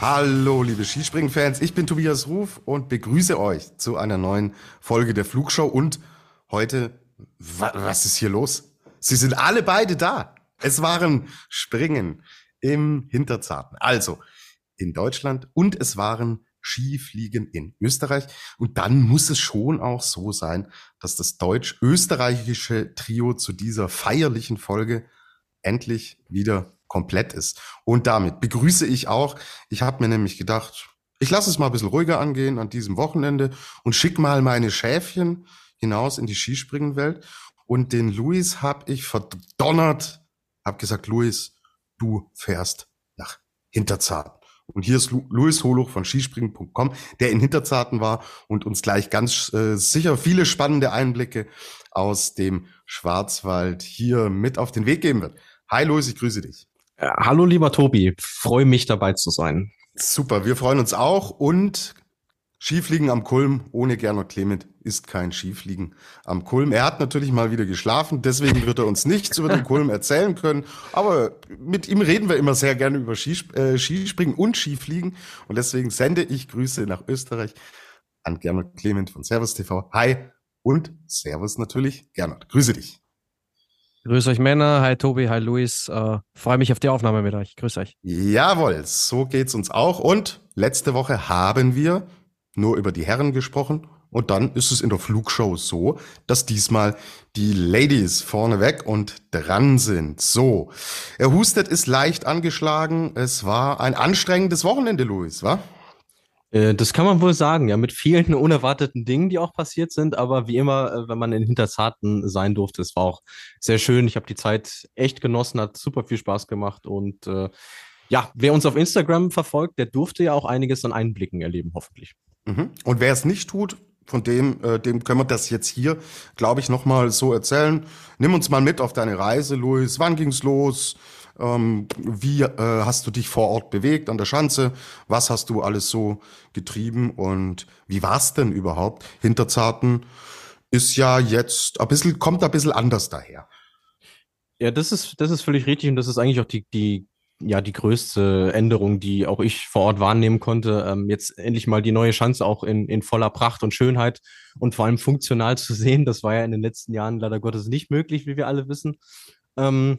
Hallo, liebe Skispringen-Fans, ich bin Tobias Ruf und begrüße euch zu einer neuen Folge der Flugshow. Und heute, wa was ist hier los? Sie sind alle beide da. Es waren Springen im Hinterzarten, also in Deutschland und es waren Skifliegen in Österreich. Und dann muss es schon auch so sein, dass das deutsch-österreichische Trio zu dieser feierlichen Folge endlich wieder komplett ist. Und damit begrüße ich auch, ich habe mir nämlich gedacht, ich lasse es mal ein bisschen ruhiger angehen an diesem Wochenende und schick mal meine Schäfchen hinaus in die Skispringenwelt. Und den Luis habe ich verdonnert, habe gesagt, Luis, du fährst nach Hinterzarten. Und hier ist Lu Luis Holuch von skispringen.com, der in Hinterzarten war und uns gleich ganz äh, sicher viele spannende Einblicke aus dem Schwarzwald hier mit auf den Weg geben wird. Hi Luis, ich grüße dich. Hallo lieber Tobi, freue mich dabei zu sein. Super, wir freuen uns auch und Skifliegen am Kulm ohne Gernot Clement ist kein Skifliegen am Kulm. Er hat natürlich mal wieder geschlafen, deswegen wird er uns nichts über den Kulm erzählen können. Aber mit ihm reden wir immer sehr gerne über Skisp äh, Skispringen und Skifliegen. Und deswegen sende ich Grüße nach Österreich an Gernot Clement von Servus TV. Hi und Servus natürlich, Gernot. Grüße dich. Grüß euch Männer, hi Tobi, hi Luis. Äh, Freue mich auf die Aufnahme mit euch. Grüß euch. Jawohl, so geht's uns auch. Und letzte Woche haben wir nur über die Herren gesprochen. Und dann ist es in der Flugshow so, dass diesmal die Ladies vorneweg und dran sind. So, er hustet ist leicht angeschlagen. Es war ein anstrengendes Wochenende, Luis, wa? Äh, das kann man wohl sagen, ja, mit vielen unerwarteten Dingen, die auch passiert sind. Aber wie immer, äh, wenn man in Hinterzarten sein durfte, es war auch sehr schön. Ich habe die Zeit echt genossen, hat super viel Spaß gemacht. Und äh, ja, wer uns auf Instagram verfolgt, der durfte ja auch einiges an Einblicken erleben, hoffentlich. Mhm. Und wer es nicht tut, von dem, äh, dem können wir das jetzt hier, glaube ich, nochmal so erzählen. Nimm uns mal mit auf deine Reise, Luis. Wann ging's los? Ähm, wie äh, hast du dich vor Ort bewegt an der Schanze? Was hast du alles so getrieben und wie war's denn überhaupt? Hinterzarten ist ja jetzt ein bisschen, kommt ein bisschen anders daher. Ja, das ist, das ist völlig richtig und das ist eigentlich auch die, die, ja, die größte Änderung, die auch ich vor Ort wahrnehmen konnte. Ähm, jetzt endlich mal die neue Chance auch in, in voller Pracht und Schönheit und vor allem funktional zu sehen. Das war ja in den letzten Jahren leider Gottes nicht möglich, wie wir alle wissen. Ähm,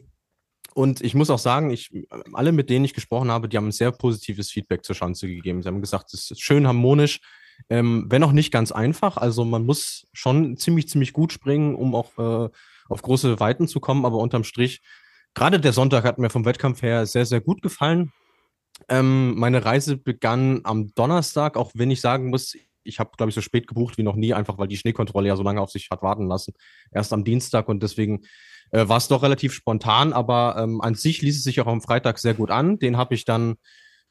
und ich muss auch sagen, ich, alle, mit denen ich gesprochen habe, die haben ein sehr positives Feedback zur Schanze gegeben. Sie haben gesagt, es ist schön harmonisch, ähm, wenn auch nicht ganz einfach. Also man muss schon ziemlich, ziemlich gut springen, um auch äh, auf große Weiten zu kommen. Aber unterm Strich, gerade der Sonntag hat mir vom Wettkampf her sehr, sehr gut gefallen. Ähm, meine Reise begann am Donnerstag, auch wenn ich sagen muss, ich habe, glaube ich, so spät gebucht wie noch nie, einfach weil die Schneekontrolle ja so lange auf sich hat warten lassen. Erst am Dienstag und deswegen äh, war es doch relativ spontan, aber ähm, an sich ließ es sich auch am Freitag sehr gut an. Den habe ich dann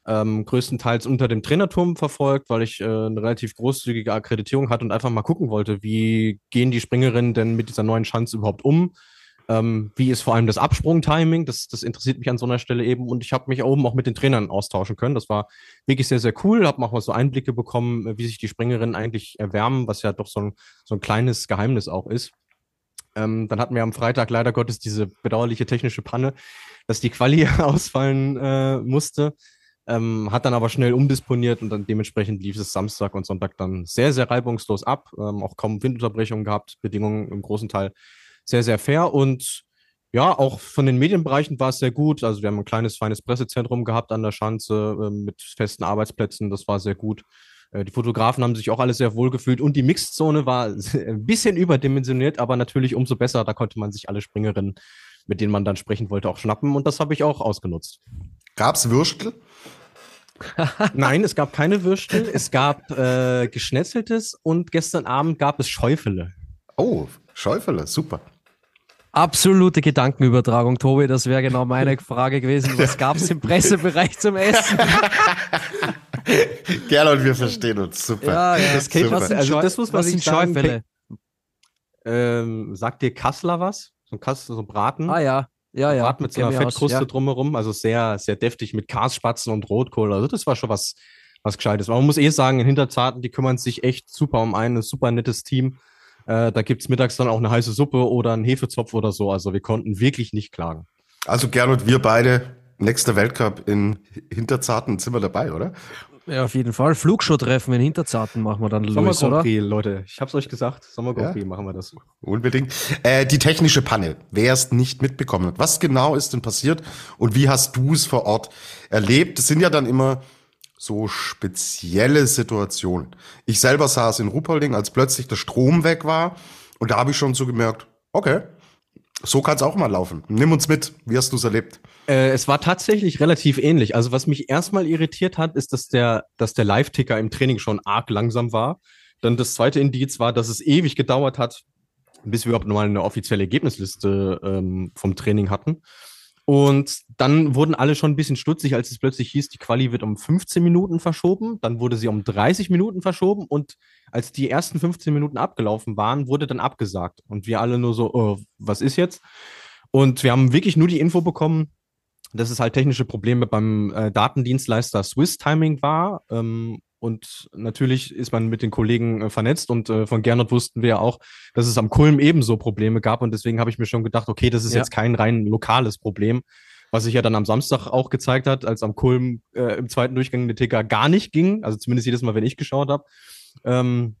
ähm, größtenteils unter dem Trainerturm verfolgt, weil ich äh, eine relativ großzügige Akkreditierung hatte und einfach mal gucken wollte, wie gehen die Springerinnen denn mit dieser neuen Chance überhaupt um? Ähm, wie ist vor allem das Absprungtiming? Das, das interessiert mich an so einer Stelle eben. Und ich habe mich oben auch mit den Trainern austauschen können. Das war wirklich sehr, sehr cool. Habe auch mal so Einblicke bekommen, wie sich die Springerinnen eigentlich erwärmen, was ja doch so ein, so ein kleines Geheimnis auch ist. Ähm, dann hatten wir am Freitag leider Gottes diese bedauerliche technische Panne, dass die Quali ausfallen äh, musste. Ähm, hat dann aber schnell umdisponiert und dann dementsprechend lief es Samstag und Sonntag dann sehr, sehr reibungslos ab. Ähm, auch kaum Windunterbrechungen gehabt, Bedingungen im großen Teil sehr, sehr fair und ja, auch von den Medienbereichen war es sehr gut. Also wir haben ein kleines, feines Pressezentrum gehabt an der Schanze äh, mit festen Arbeitsplätzen, das war sehr gut. Äh, die Fotografen haben sich auch alle sehr wohl gefühlt und die Mixzone war ein bisschen überdimensioniert, aber natürlich umso besser. Da konnte man sich alle Springerinnen, mit denen man dann sprechen wollte, auch schnappen und das habe ich auch ausgenutzt. Gab's Würstel? Nein, es gab keine Würstel. Es gab äh, Geschnetzeltes und gestern Abend gab es Schäufele. Oh, Schäufele, super. Absolute Gedankenübertragung, Tobi. Das wäre genau meine Frage gewesen. Was gab es im Pressebereich zum Essen? Gerne und wir verstehen uns. Super. Ja, ja. Das Super. man, also das muss man was sich sagen. Ähm, sagt dir Kassler was? So ein Kassler, so ein Braten? Ah ja, ja, ja. Brat mit so einer aus, Fettkruste ja. drumherum, also sehr, sehr deftig mit Kasspatzen und Rotkohl. Also das war schon was, was Gescheites. Aber man muss eh sagen, in Hinterzarten, die kümmern sich echt super um ein super nettes Team. Äh, da gibt's mittags dann auch eine heiße Suppe oder einen Hefezopf oder so. Also wir konnten wirklich nicht klagen. Also Gernot, wir beide, nächster Weltcup in Hinterzarten sind wir dabei, oder? Ja, auf jeden Fall. Flugshow-Treffen in Hinterzarten machen wir dann, Sommer Luis, Grand oder? Leute. Ich hab's euch gesagt. Sommer Ja? Machen wir das. Unbedingt. Äh, die technische Panne, wer es nicht mitbekommen hat. Was genau ist denn passiert und wie hast du es vor Ort erlebt? Das sind ja dann immer so spezielle Situationen. Ich selber saß in Ruppolding, als plötzlich der Strom weg war und da habe ich schon so gemerkt, okay, so kann es auch mal laufen. Nimm uns mit, wie hast du es erlebt? Äh, es war tatsächlich relativ ähnlich. Also was mich erstmal irritiert hat, ist, dass der, dass der Live-Ticker im Training schon arg langsam war. Dann das zweite Indiz war, dass es ewig gedauert hat, bis wir überhaupt mal eine offizielle Ergebnisliste ähm, vom Training hatten. Und dann wurden alle schon ein bisschen stutzig, als es plötzlich hieß, die Quali wird um 15 Minuten verschoben. Dann wurde sie um 30 Minuten verschoben und als die ersten 15 Minuten abgelaufen waren, wurde dann abgesagt. Und wir alle nur so, oh, was ist jetzt? Und wir haben wirklich nur die Info bekommen, dass es halt technische Probleme beim äh, Datendienstleister Swiss Timing war. Ähm, und natürlich ist man mit den Kollegen äh, vernetzt und äh, von Gernot wussten wir ja auch, dass es am Kulm ebenso Probleme gab. Und deswegen habe ich mir schon gedacht, okay, das ist Ja. jetzt kein rein lokales Problem, was sich ja dann am Samstag auch gezeigt hat, als am Kulm äh, im zweiten Durchgang der Ticker gar nicht ging. Also zumindest jedes Mal, wenn ich geschaut habe. Ähm,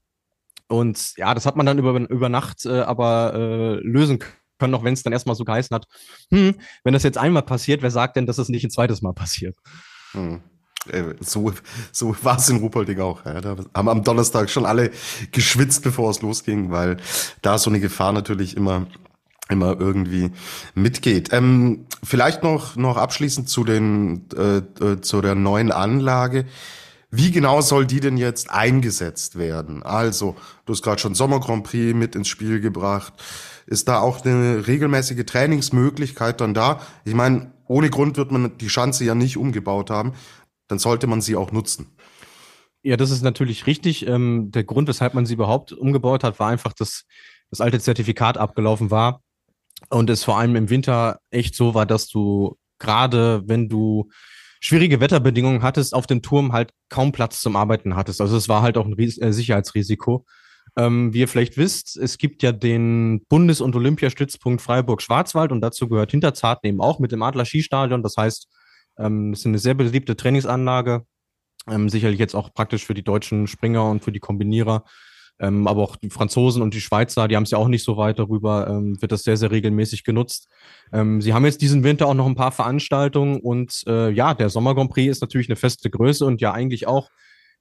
und ja, das hat man dann über, über Nacht äh, aber äh, lösen können, auch wenn es dann erstmal so geheißen hat, hm, wenn das jetzt einmal passiert, wer sagt denn, dass es nicht ein zweites Mal passiert? Hm. Äh, So, so war es in Ruppolding auch. Ja. Da haben am Donnerstag schon alle geschwitzt, bevor es losging, weil da so eine Gefahr natürlich immer immer irgendwie mitgeht. Ähm, vielleicht noch noch abschließend zu den äh, äh, zu der neuen Anlage. Wie genau soll die denn jetzt eingesetzt werden? Also, du hast gerade schon Sommer Grand Prix mit ins Spiel gebracht. Ist da auch eine regelmäßige Trainingsmöglichkeit dann da? Ich meine, ohne Grund wird man die Schanze ja nicht umgebaut haben. Dann sollte man sie auch nutzen. Ja, das ist natürlich richtig. Ähm, der Grund, weshalb man sie überhaupt umgebaut hat, war einfach, dass das alte Zertifikat abgelaufen war und es vor allem im Winter echt so war, dass du gerade, wenn du schwierige Wetterbedingungen hattest, auf dem Turm halt kaum Platz zum Arbeiten hattest. Also es war halt auch ein Ries äh, Sicherheitsrisiko. Ähm, wie ihr vielleicht wisst, es gibt ja den Bundes- und Olympiastützpunkt Freiburg-Schwarzwald und dazu gehört Hinterzarten eben auch mit dem Adler Skistadion. Das heißt, ähm, es ist eine sehr beliebte Trainingsanlage, ähm, sicherlich jetzt auch praktisch für die deutschen Springer und für die Kombinierer. Ähm, aber auch die Franzosen und die Schweizer, die haben es ja auch nicht so weit darüber, ähm, wird das sehr, sehr regelmäßig genutzt. Ähm, sie haben jetzt diesen Winter auch noch ein paar Veranstaltungen und äh, ja, der Sommer Grand Prix ist natürlich eine feste Größe und ja eigentlich auch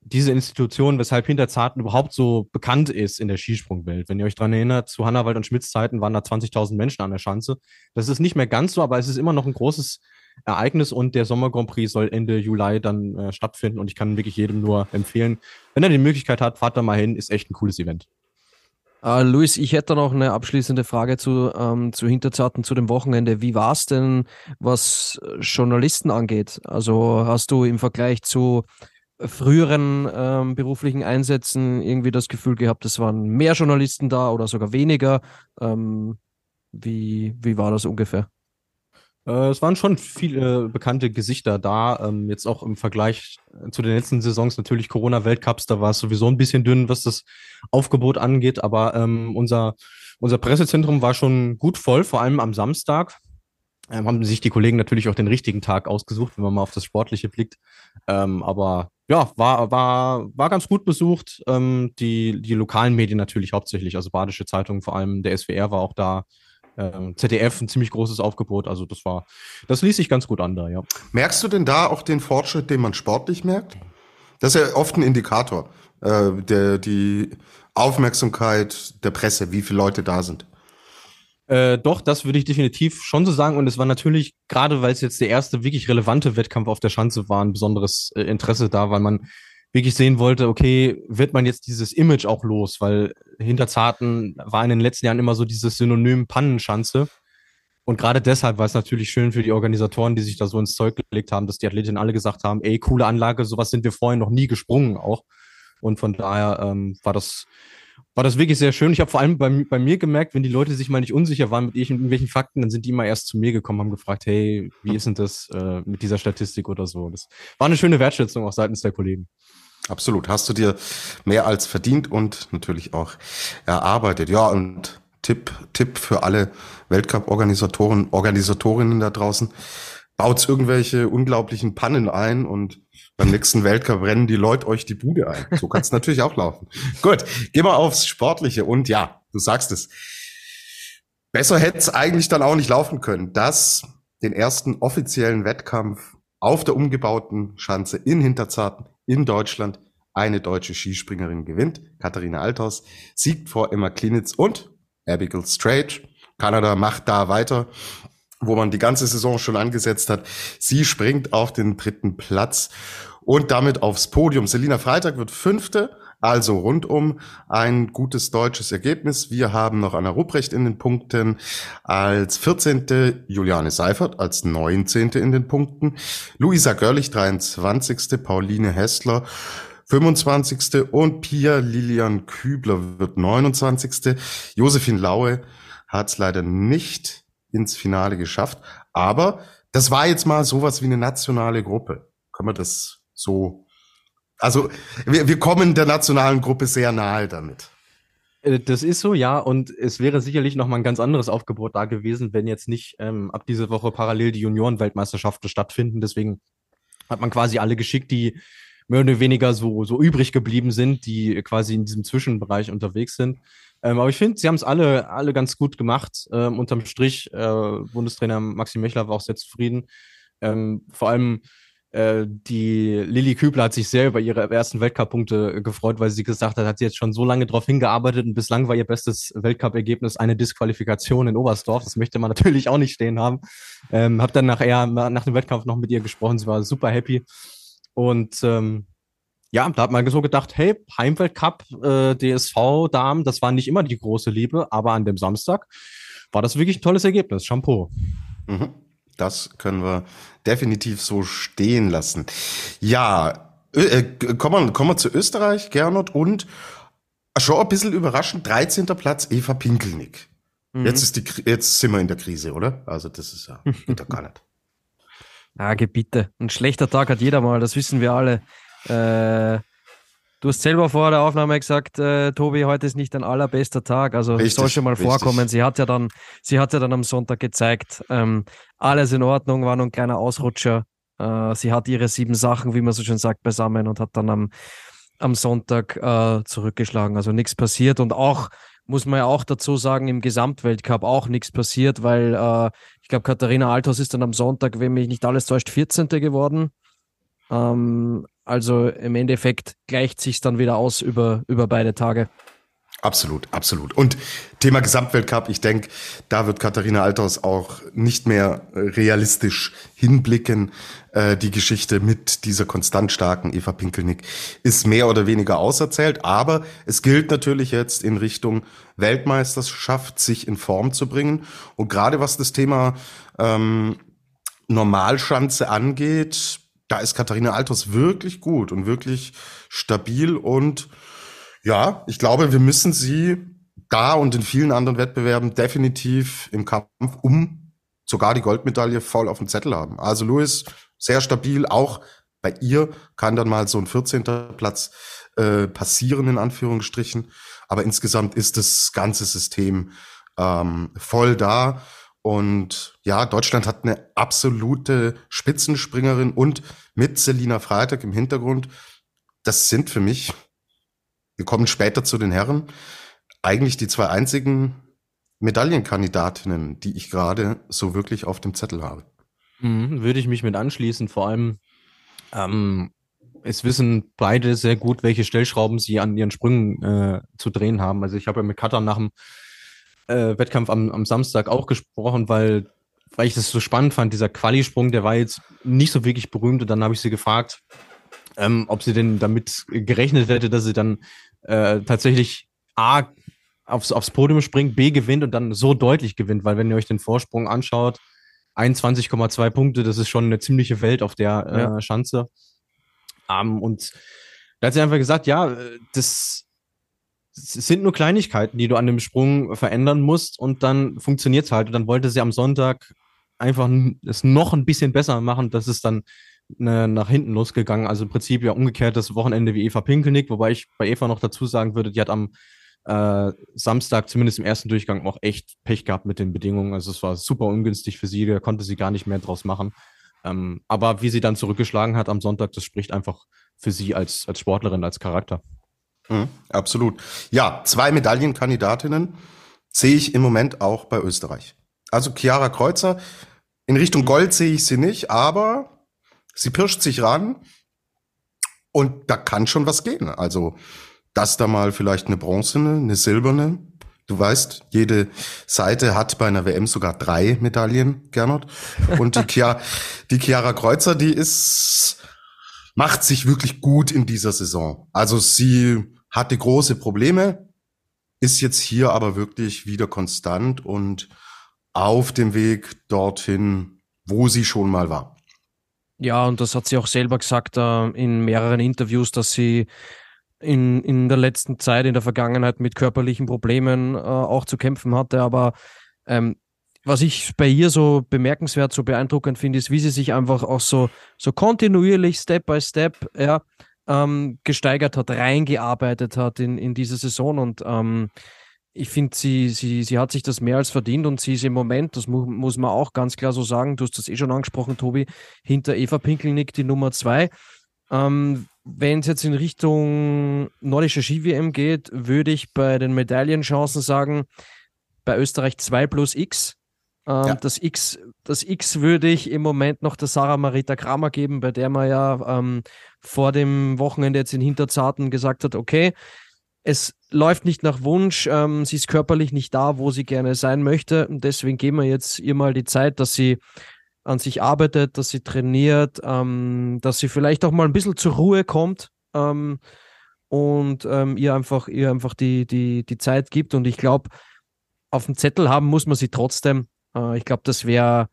diese Institution, weshalb Hinterzarten überhaupt so bekannt ist in der Skisprungwelt. Wenn ihr euch dran erinnert, zu Hannawald und Schmitz Zeiten waren da 20.000 Menschen an der Schanze. Das ist nicht mehr ganz so, aber es ist immer noch ein großes Ereignis und der Sommer Grand Prix soll Ende Juli dann äh, stattfinden und ich kann wirklich jedem nur empfehlen, wenn er die Möglichkeit hat, fahrt da mal hin, ist echt ein cooles Event. Äh, Luis, ich hätte noch eine abschließende Frage zu, ähm, zu Hinterzarten zu dem Wochenende. Wie war es denn, was Journalisten angeht? Also hast du im Vergleich zu früheren ähm, beruflichen Einsätzen irgendwie das Gefühl gehabt, es waren mehr Journalisten da oder sogar weniger? Ähm, wie, wie war das ungefähr? Äh, es waren schon viele bekannte Gesichter da. Ähm, jetzt auch im Vergleich zu den letzten Saisons natürlich Corona-Weltcups, da war es sowieso ein bisschen dünn, was das Aufgebot angeht. Aber ähm, unser, unser Pressezentrum war schon gut voll, vor allem am Samstag. Ähm, haben sich die Kollegen natürlich auch den richtigen Tag ausgesucht, wenn man mal auf das Sportliche blickt. Ähm, aber ja, war, war, war ganz gut besucht. Die, die lokalen Medien natürlich hauptsächlich, also Badische Zeitung, vor allem der SWR war auch da. Ähm, ZDF ein ziemlich großes Aufgebot, also das war, das ließ sich ganz gut an da, ja. Merkst du denn da auch den Fortschritt, den man sportlich merkt? Das ist ja oft ein Indikator, äh, der, die Aufmerksamkeit der Presse, wie viele Leute da sind. Äh, doch, das würde ich definitiv schon so sagen. Und es war natürlich, gerade weil es jetzt der erste wirklich relevante Wettkampf auf der Schanze war, ein besonderes äh, Interesse da, weil man wirklich sehen wollte, okay, wird man jetzt dieses Image auch los? Weil Hinterzarten war in den letzten Jahren immer so dieses Synonym Pannenschanze. Und gerade deshalb war es natürlich schön für die Organisatoren, die sich da so ins Zeug gelegt haben, dass die Athletinnen alle gesagt haben, ey, coole Anlage, sowas sind wir vorher noch nie gesprungen auch. Und von daher ähm, war das war das wirklich sehr schön. Ich habe vor allem bei, bei, mir gemerkt, wenn die Leute sich mal nicht unsicher waren mit irgendwelchen Fakten, dann sind die mal erst zu mir gekommen, haben gefragt, hey, wie ist denn das äh, mit dieser Statistik oder so. Das war eine schöne Wertschätzung auch seitens der Kollegen. Absolut. Hast du dir mehr als verdient und natürlich auch erarbeitet. Ja, und Tipp, Tipp für alle Weltcup-Organisatoren, Organisatorinnen da draußen. Baut irgendwelche unglaublichen Pannen ein und beim nächsten Weltcup rennen die Leute euch die Bude ein. So kann es natürlich auch laufen. Gut, gehen wir aufs Sportliche. Und ja, du sagst es. Besser hätte es eigentlich dann auch nicht laufen können, dass den ersten offiziellen Wettkampf auf der umgebauten Schanze in Hinterzarten in Deutschland eine deutsche Skispringerin gewinnt. Katharina Althaus siegt vor Emma Klinitz und Abigail Strait. Kanada macht da weiter, wo man die ganze Saison schon angesetzt hat. Sie springt auf den dritten Platz und damit aufs Podium. Selina Freitag wird Fünfte, also rundum ein gutes deutsches Ergebnis. Wir haben noch Anna Rupprecht in den Punkten als 14. Juliane Seifert als 19. in den Punkten. Luisa Görlich 23. Pauline Hessler 25. und Pia Lilian Kübler wird 29. Josephine Laue hat es leider nicht ins Finale geschafft, aber das war jetzt mal sowas wie eine nationale Gruppe. Kann man das so. Also wir, wir kommen der nationalen Gruppe sehr nahe damit. Äh, das ist so, ja, und es wäre sicherlich noch mal ein ganz anderes Aufgebot da gewesen, wenn jetzt nicht ähm, ab dieser Woche parallel die Junioren-Weltmeisterschaften stattfinden. Deswegen hat man quasi alle geschickt, die mehr oder weniger so, so übrig geblieben sind, die quasi in diesem Zwischenbereich unterwegs sind. Ähm, aber ich finde, sie haben es alle, alle ganz gut gemacht. Ähm, unterm Strich, äh, Bundestrainer Maxim Mechler war auch sehr zufrieden. Ähm, vor allem äh, die Lilly Kübler hat sich sehr über ihre ersten Weltcup-Punkte gefreut, weil sie gesagt hat, hat sie jetzt schon so lange darauf hingearbeitet und bislang war ihr bestes Weltcup-Ergebnis eine Disqualifikation in Oberstdorf. Das möchte man natürlich auch nicht stehen haben. Ähm, hab dann nachher nach dem Wettkampf noch mit ihr gesprochen. Sie war super happy. Und ähm, ja, da hat man so gedacht, hey, Heimweltcup, äh, DSV-Damen, das war nicht immer die große Liebe, aber an dem Samstag war das wirklich ein tolles Ergebnis. Shampoo. Mhm. Das können wir definitiv so stehen lassen. Ja, äh, kommen, wir, kommen wir zu Österreich, Gernot, und schon ein bisschen überraschend, 13. Platz Eva Pinkelnick. Mhm. Jetzt, ist die, jetzt sind wir in der Krise, oder? Also das ist ja, geht doch gar nicht. Ah, bitte. Ein schlechter Tag hat jeder mal, das wissen wir alle. Äh, Du hast selber vor der Aufnahme gesagt, äh, Tobi, heute ist nicht dein allerbester Tag. Also richtig, soll schon mal richtig. vorkommen. Sie hat ja dann, sie hat ja dann am Sonntag gezeigt, ähm, alles in Ordnung, war nur ein kleiner Ausrutscher. Äh, sie hat ihre sieben Sachen, wie man so schön sagt, beisammen und hat dann am, am Sonntag äh, zurückgeschlagen. Also nichts passiert und auch muss man ja auch dazu sagen, im Gesamtweltcup auch nichts passiert, weil äh, ich glaube, Katharina Althaus ist dann am Sonntag, wenn mich nicht alles täuscht, 14. geworden. Ähm, also im Endeffekt gleicht sich dann wieder aus über, über beide Tage. Absolut, absolut. Und Thema Gesamtweltcup, ich denke, da wird Katharina Althaus auch nicht mehr realistisch hinblicken. Äh, die Geschichte mit dieser konstant starken Eva Pinkelnick ist mehr oder weniger auserzählt. Aber es gilt natürlich jetzt in Richtung Weltmeisterschaft, sich in Form zu bringen. Und gerade was das Thema ähm, Normalschanze angeht, da ist Katharina Altos wirklich gut und wirklich stabil und ja, ich glaube, wir müssen sie da und in vielen anderen Wettbewerben definitiv im Kampf um sogar die Goldmedaille voll auf dem Zettel haben. Also Louis, sehr stabil, auch bei ihr kann dann mal so ein 14. Platz äh, passieren, in Anführungsstrichen. Aber insgesamt ist das ganze System ähm, voll da. Und ja, Deutschland hat eine absolute Spitzenspringerin und mit Selina Freitag im Hintergrund. Das sind für mich, wir kommen später zu den Herren, eigentlich die zwei einzigen Medaillenkandidatinnen, die ich gerade so wirklich auf dem Zettel habe. Mhm, würde ich mich mit anschließen. Vor allem, ähm, es wissen beide sehr gut, welche Stellschrauben sie an ihren Sprüngen äh, zu drehen haben. Also ich habe ja mit Katar nach dem äh, Wettkampf am, am Samstag auch gesprochen, weil, weil ich das so spannend fand. Dieser Qualisprung, der war jetzt nicht so wirklich berühmt und dann habe ich sie gefragt, ähm, ob sie denn damit gerechnet hätte, dass sie dann äh, tatsächlich A aufs, aufs Podium springt, B gewinnt und dann so deutlich gewinnt, weil wenn ihr euch den Vorsprung anschaut, 21,2 Punkte, das ist schon eine ziemliche Welt auf der äh. Schanze. Um, und da hat sie einfach gesagt, ja, das, das sind nur Kleinigkeiten, die du an dem Sprung verändern musst und dann funktioniert es halt. Und dann wollte sie am Sonntag einfach es noch ein bisschen besser machen. Das ist dann ne, nach hinten losgegangen. Also im Prinzip ja umgekehrt das Wochenende wie Eva Pinkelnick, wobei ich bei Eva noch dazu sagen würde, die hat am äh, Samstag zumindest im ersten Durchgang auch echt Pech gehabt mit den Bedingungen. Also es war super ungünstig für sie, da konnte sie gar nicht mehr draus machen. Ähm, aber wie sie dann zurückgeschlagen hat am Sonntag, das spricht einfach für sie als, als Sportlerin, als Charakter. Mhm, absolut. Ja, zwei Medaillenkandidatinnen sehe ich im Moment auch bei Österreich. Also Chiara Kreuzer, in Richtung Gold sehe ich sie nicht, aber sie pirscht sich ran und da kann schon was gehen. Also das da mal vielleicht eine bronzene, eine silberne. Du weißt, jede Seite hat bei einer WM sogar drei Medaillen, Gernot. Und die, Chiara, die Chiara Kreuzer, die ist, macht sich wirklich gut in dieser Saison. Also sie hatte große Probleme, ist jetzt hier aber wirklich wieder konstant und auf dem Weg dorthin, wo sie schon mal war. Ja, und das hat sie auch selber gesagt äh, in mehreren Interviews, dass sie in, in der letzten Zeit, in der Vergangenheit mit körperlichen Problemen äh, auch zu kämpfen hatte. Aber ähm, was ich bei ihr so bemerkenswert, so beeindruckend finde, ist, wie sie sich einfach auch so, so kontinuierlich, Step by Step, ja, ähm, gesteigert hat, reingearbeitet hat in, in diese Saison. Und ähm, ich finde, sie, sie, sie hat sich das mehr als verdient und sie ist im Moment, das mu muss man auch ganz klar so sagen, du hast das eh schon angesprochen, Tobi, hinter Eva Pinkelnick die Nummer zwei. Ähm, wenn es jetzt in Richtung nordische Ski-WM geht, würde ich bei den Medaillenchancen sagen, bei Österreich 2 plus X. Ähm, ja. das, X das X würde ich im Moment noch der Sarah Marita Kramer geben, bei der man ja ähm, vor dem Wochenende jetzt in Hinterzarten gesagt hat, okay, es läuft nicht nach Wunsch, ähm, sie ist körperlich nicht da, wo sie gerne sein möchte. Und deswegen geben wir jetzt ihr mal die Zeit, dass sie an sich arbeitet, dass sie trainiert, ähm, dass sie vielleicht auch mal ein bisschen zur Ruhe kommt ähm, und ähm, ihr einfach, ihr einfach die, die, die Zeit gibt. Und ich glaube, auf dem Zettel haben muss man sie trotzdem. Äh, ich glaube, das wäre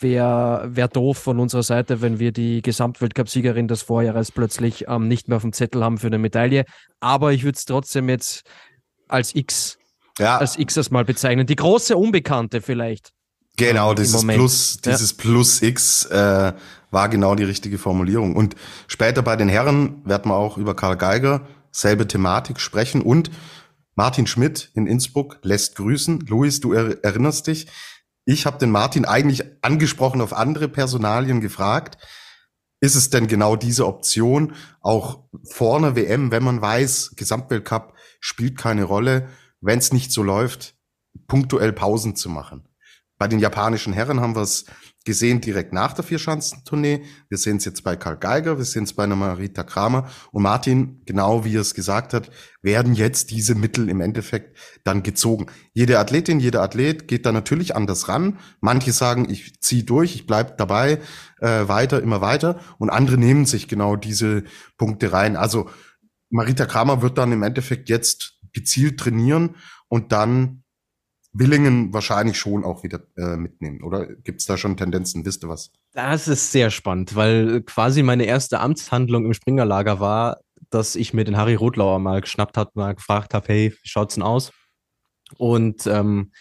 wär, wär doof von unserer Seite, wenn wir die Gesamtweltcup-Siegerin des Vorjahres plötzlich ähm, nicht mehr auf dem Zettel haben für eine Medaille. Aber ich würde es trotzdem jetzt als X, ja. als X erstmal bezeichnen. Die große Unbekannte vielleicht. Genau, dieses Plus, dieses ja. Plus X äh, war genau die richtige Formulierung. Und später bei den Herren werden wir auch über Karl Geiger selbe Thematik sprechen und Martin Schmidt in Innsbruck lässt grüßen. Luis, du er erinnerst dich, ich habe den Martin eigentlich angesprochen auf andere Personalien gefragt. Ist es denn genau diese Option, auch vorne WM, wenn man weiß, Gesamtweltcup spielt keine Rolle, wenn es nicht so läuft, punktuell Pausen zu machen? Bei den japanischen Herren haben wir es gesehen direkt nach der Vierschanzentournee. Wir sehen es jetzt bei Karl Geiger, wir sehen es bei einer Marita Kramer und Martin, genau wie er es gesagt hat, werden jetzt diese Mittel im Endeffekt dann gezogen. Jede Athletin, jeder Athlet geht da natürlich anders ran. Manche sagen, ich ziehe durch, ich bleib dabei, äh, weiter, immer weiter und andere nehmen sich genau diese Punkte rein. Also Marita Kramer wird dann im Endeffekt jetzt gezielt trainieren und dann Willingen wahrscheinlich schon auch wieder äh, mitnehmen. Oder gibt es da schon Tendenzen? Wisst ihr was? Das ist sehr spannend, weil quasi meine erste Amtshandlung im Springerlager war, dass ich mir den Harry Rotlauer mal geschnappt habe, mal gefragt habe, hey, wie schaut's denn aus? Und ähm,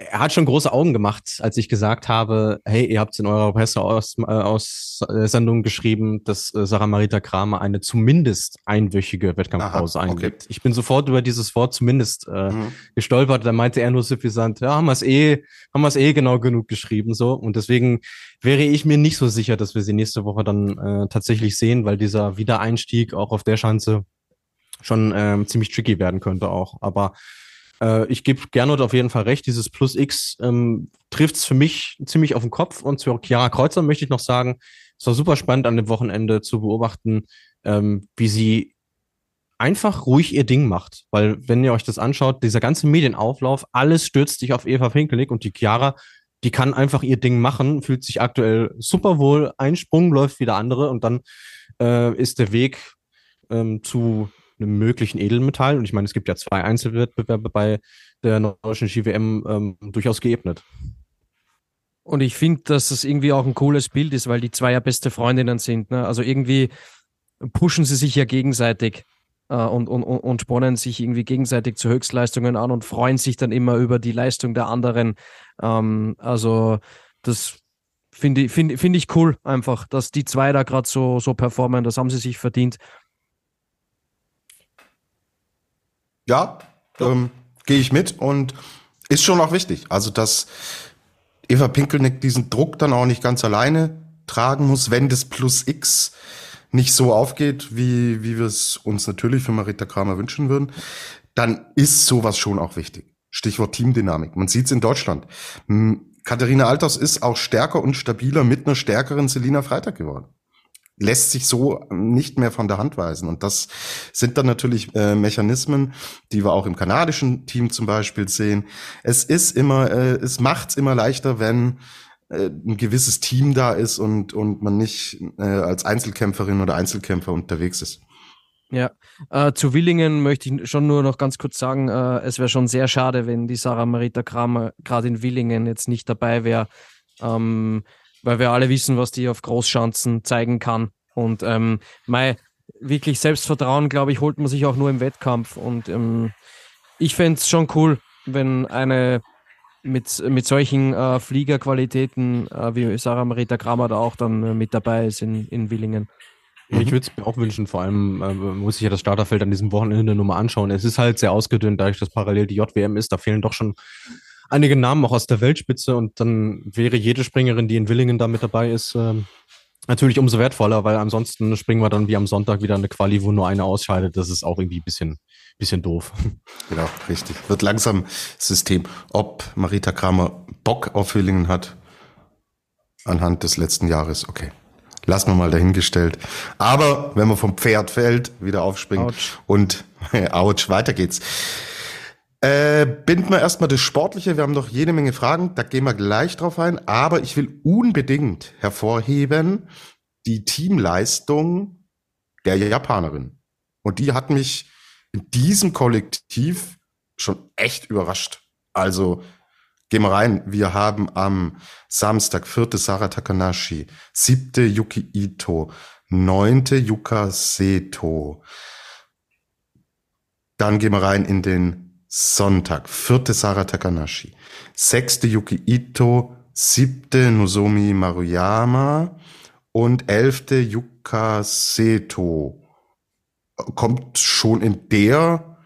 er hat schon große Augen gemacht, als ich gesagt habe, hey, ihr habt in eurer Presseaussendung äh, geschrieben, dass äh, Sarah Marita Kramer eine zumindest einwöchige Wettkampfpause einlegt. Okay. Ich bin sofort über dieses Wort zumindest äh, mhm. gestolpert. Da meinte er nur suffisant, ja, haben wir es eh, haben wir es eh genau genug geschrieben, so. Und deswegen wäre ich mir nicht so sicher, dass wir sie nächste Woche dann äh, tatsächlich sehen, weil dieser Wiedereinstieg auch auf der Schanze schon ähm, ziemlich tricky werden könnte auch. Aber äh, ich gebe Gernot auf jeden Fall recht, dieses Plus X ähm, trifft es für mich ziemlich auf den Kopf. Und zu Chiara Kreuzer möchte ich noch sagen, es war super spannend an dem Wochenende zu beobachten, ähm, wie sie einfach ruhig ihr Ding macht. Weil, wenn ihr euch das anschaut, dieser ganze Medienauflauf, alles stürzt sich auf Eva Finkelik und die Chiara, die kann einfach ihr Ding machen, fühlt sich aktuell super wohl, ein Sprung läuft wie der andere und dann äh, ist der Weg ähm, zu einem möglichen Edelmetall. Und ich meine, es gibt ja zwei Einzelwettbewerbe bei der nordischen Ski-WM ähm, durchaus geebnet. Und ich finde, dass das irgendwie auch ein cooles Bild ist, weil die zwei ja beste Freundinnen sind. Ne? Also irgendwie pushen sie sich ja gegenseitig äh, und, und, und spornen sich irgendwie gegenseitig zu Höchstleistungen an und freuen sich dann immer über die Leistung der anderen. Ähm, also das finde ich, find, find ich cool einfach, dass die zwei da gerade so, so performen. Das haben sie sich verdient. Ja, ähm, gehe ich mit und ist schon auch wichtig. Also, dass Eva Pinkelnick diesen Druck dann auch nicht ganz alleine tragen muss, wenn das Plus X nicht so aufgeht, wie, wie wir es uns natürlich für Marita Kramer wünschen würden, dann ist sowas schon auch wichtig. Stichwort Teamdynamik. Man sieht es in Deutschland. Katharina Alters ist auch stärker und stabiler mit einer stärkeren Selina Freitag geworden. Lässt sich so nicht mehr von der Hand weisen. Und das sind dann natürlich äh, Mechanismen, die wir auch im kanadischen Team zum Beispiel sehen. Es ist immer, äh, es macht's immer leichter, wenn äh, ein gewisses Team da ist und, und man nicht äh, als Einzelkämpferin oder Einzelkämpfer unterwegs ist. Ja, äh, zu Willingen möchte ich schon nur noch ganz kurz sagen, äh, es wäre schon sehr schade, wenn die Sarah Marita Kramer gerade in Willingen jetzt nicht dabei wäre, ähm, weil wir alle wissen, was die auf Großschanzen zeigen kann. Und ähm, mein wirklich Selbstvertrauen, glaube ich, holt man sich auch nur im Wettkampf. Und ähm, ich fände es schon cool, wenn eine mit, mit solchen äh, Fliegerqualitäten äh, wie Sarah Marita Kramer da auch dann äh, mit dabei ist in, in Willingen. Ich würde es mir auch wünschen, vor allem äh, muss ich ja das Starterfeld an diesem Wochenende nur mal anschauen. Es ist halt sehr ausgedünnt, dadurch, dass parallel die JWM ist. Da fehlen doch schon einige Namen auch aus der Weltspitze und dann wäre jede Springerin, die in Willingen da mit dabei ist, äh, natürlich umso wertvoller, weil ansonsten springen wir dann wie am Sonntag wieder eine Quali, wo nur eine ausscheidet. Das ist auch irgendwie ein bisschen, bisschen doof. Genau, richtig. Wird langsam System. Ob Marita Kramer Bock auf Willingen hat, anhand des letzten Jahres, okay. Lassen wir mal dahingestellt. Aber wenn man vom Pferd fällt, wieder aufspringen ouch. und ouch, weiter geht's. Äh, binden wir erstmal das Sportliche. Wir haben noch jede Menge Fragen, da gehen wir gleich drauf ein. Aber ich will unbedingt hervorheben die Teamleistung der Japanerin. Und die hat mich in diesem Kollektiv schon echt überrascht. Also Gehen wir rein. Wir haben am Samstag vierte Sarah Takanashi, siebte Yuki Ito, neunte Yuka Seto. Dann gehen wir rein in den Sonntag, vierte Sarah Takanashi, sechste Yuki Ito, siebte Nozomi Maruyama und elfte Yuka Seto. Kommt schon in der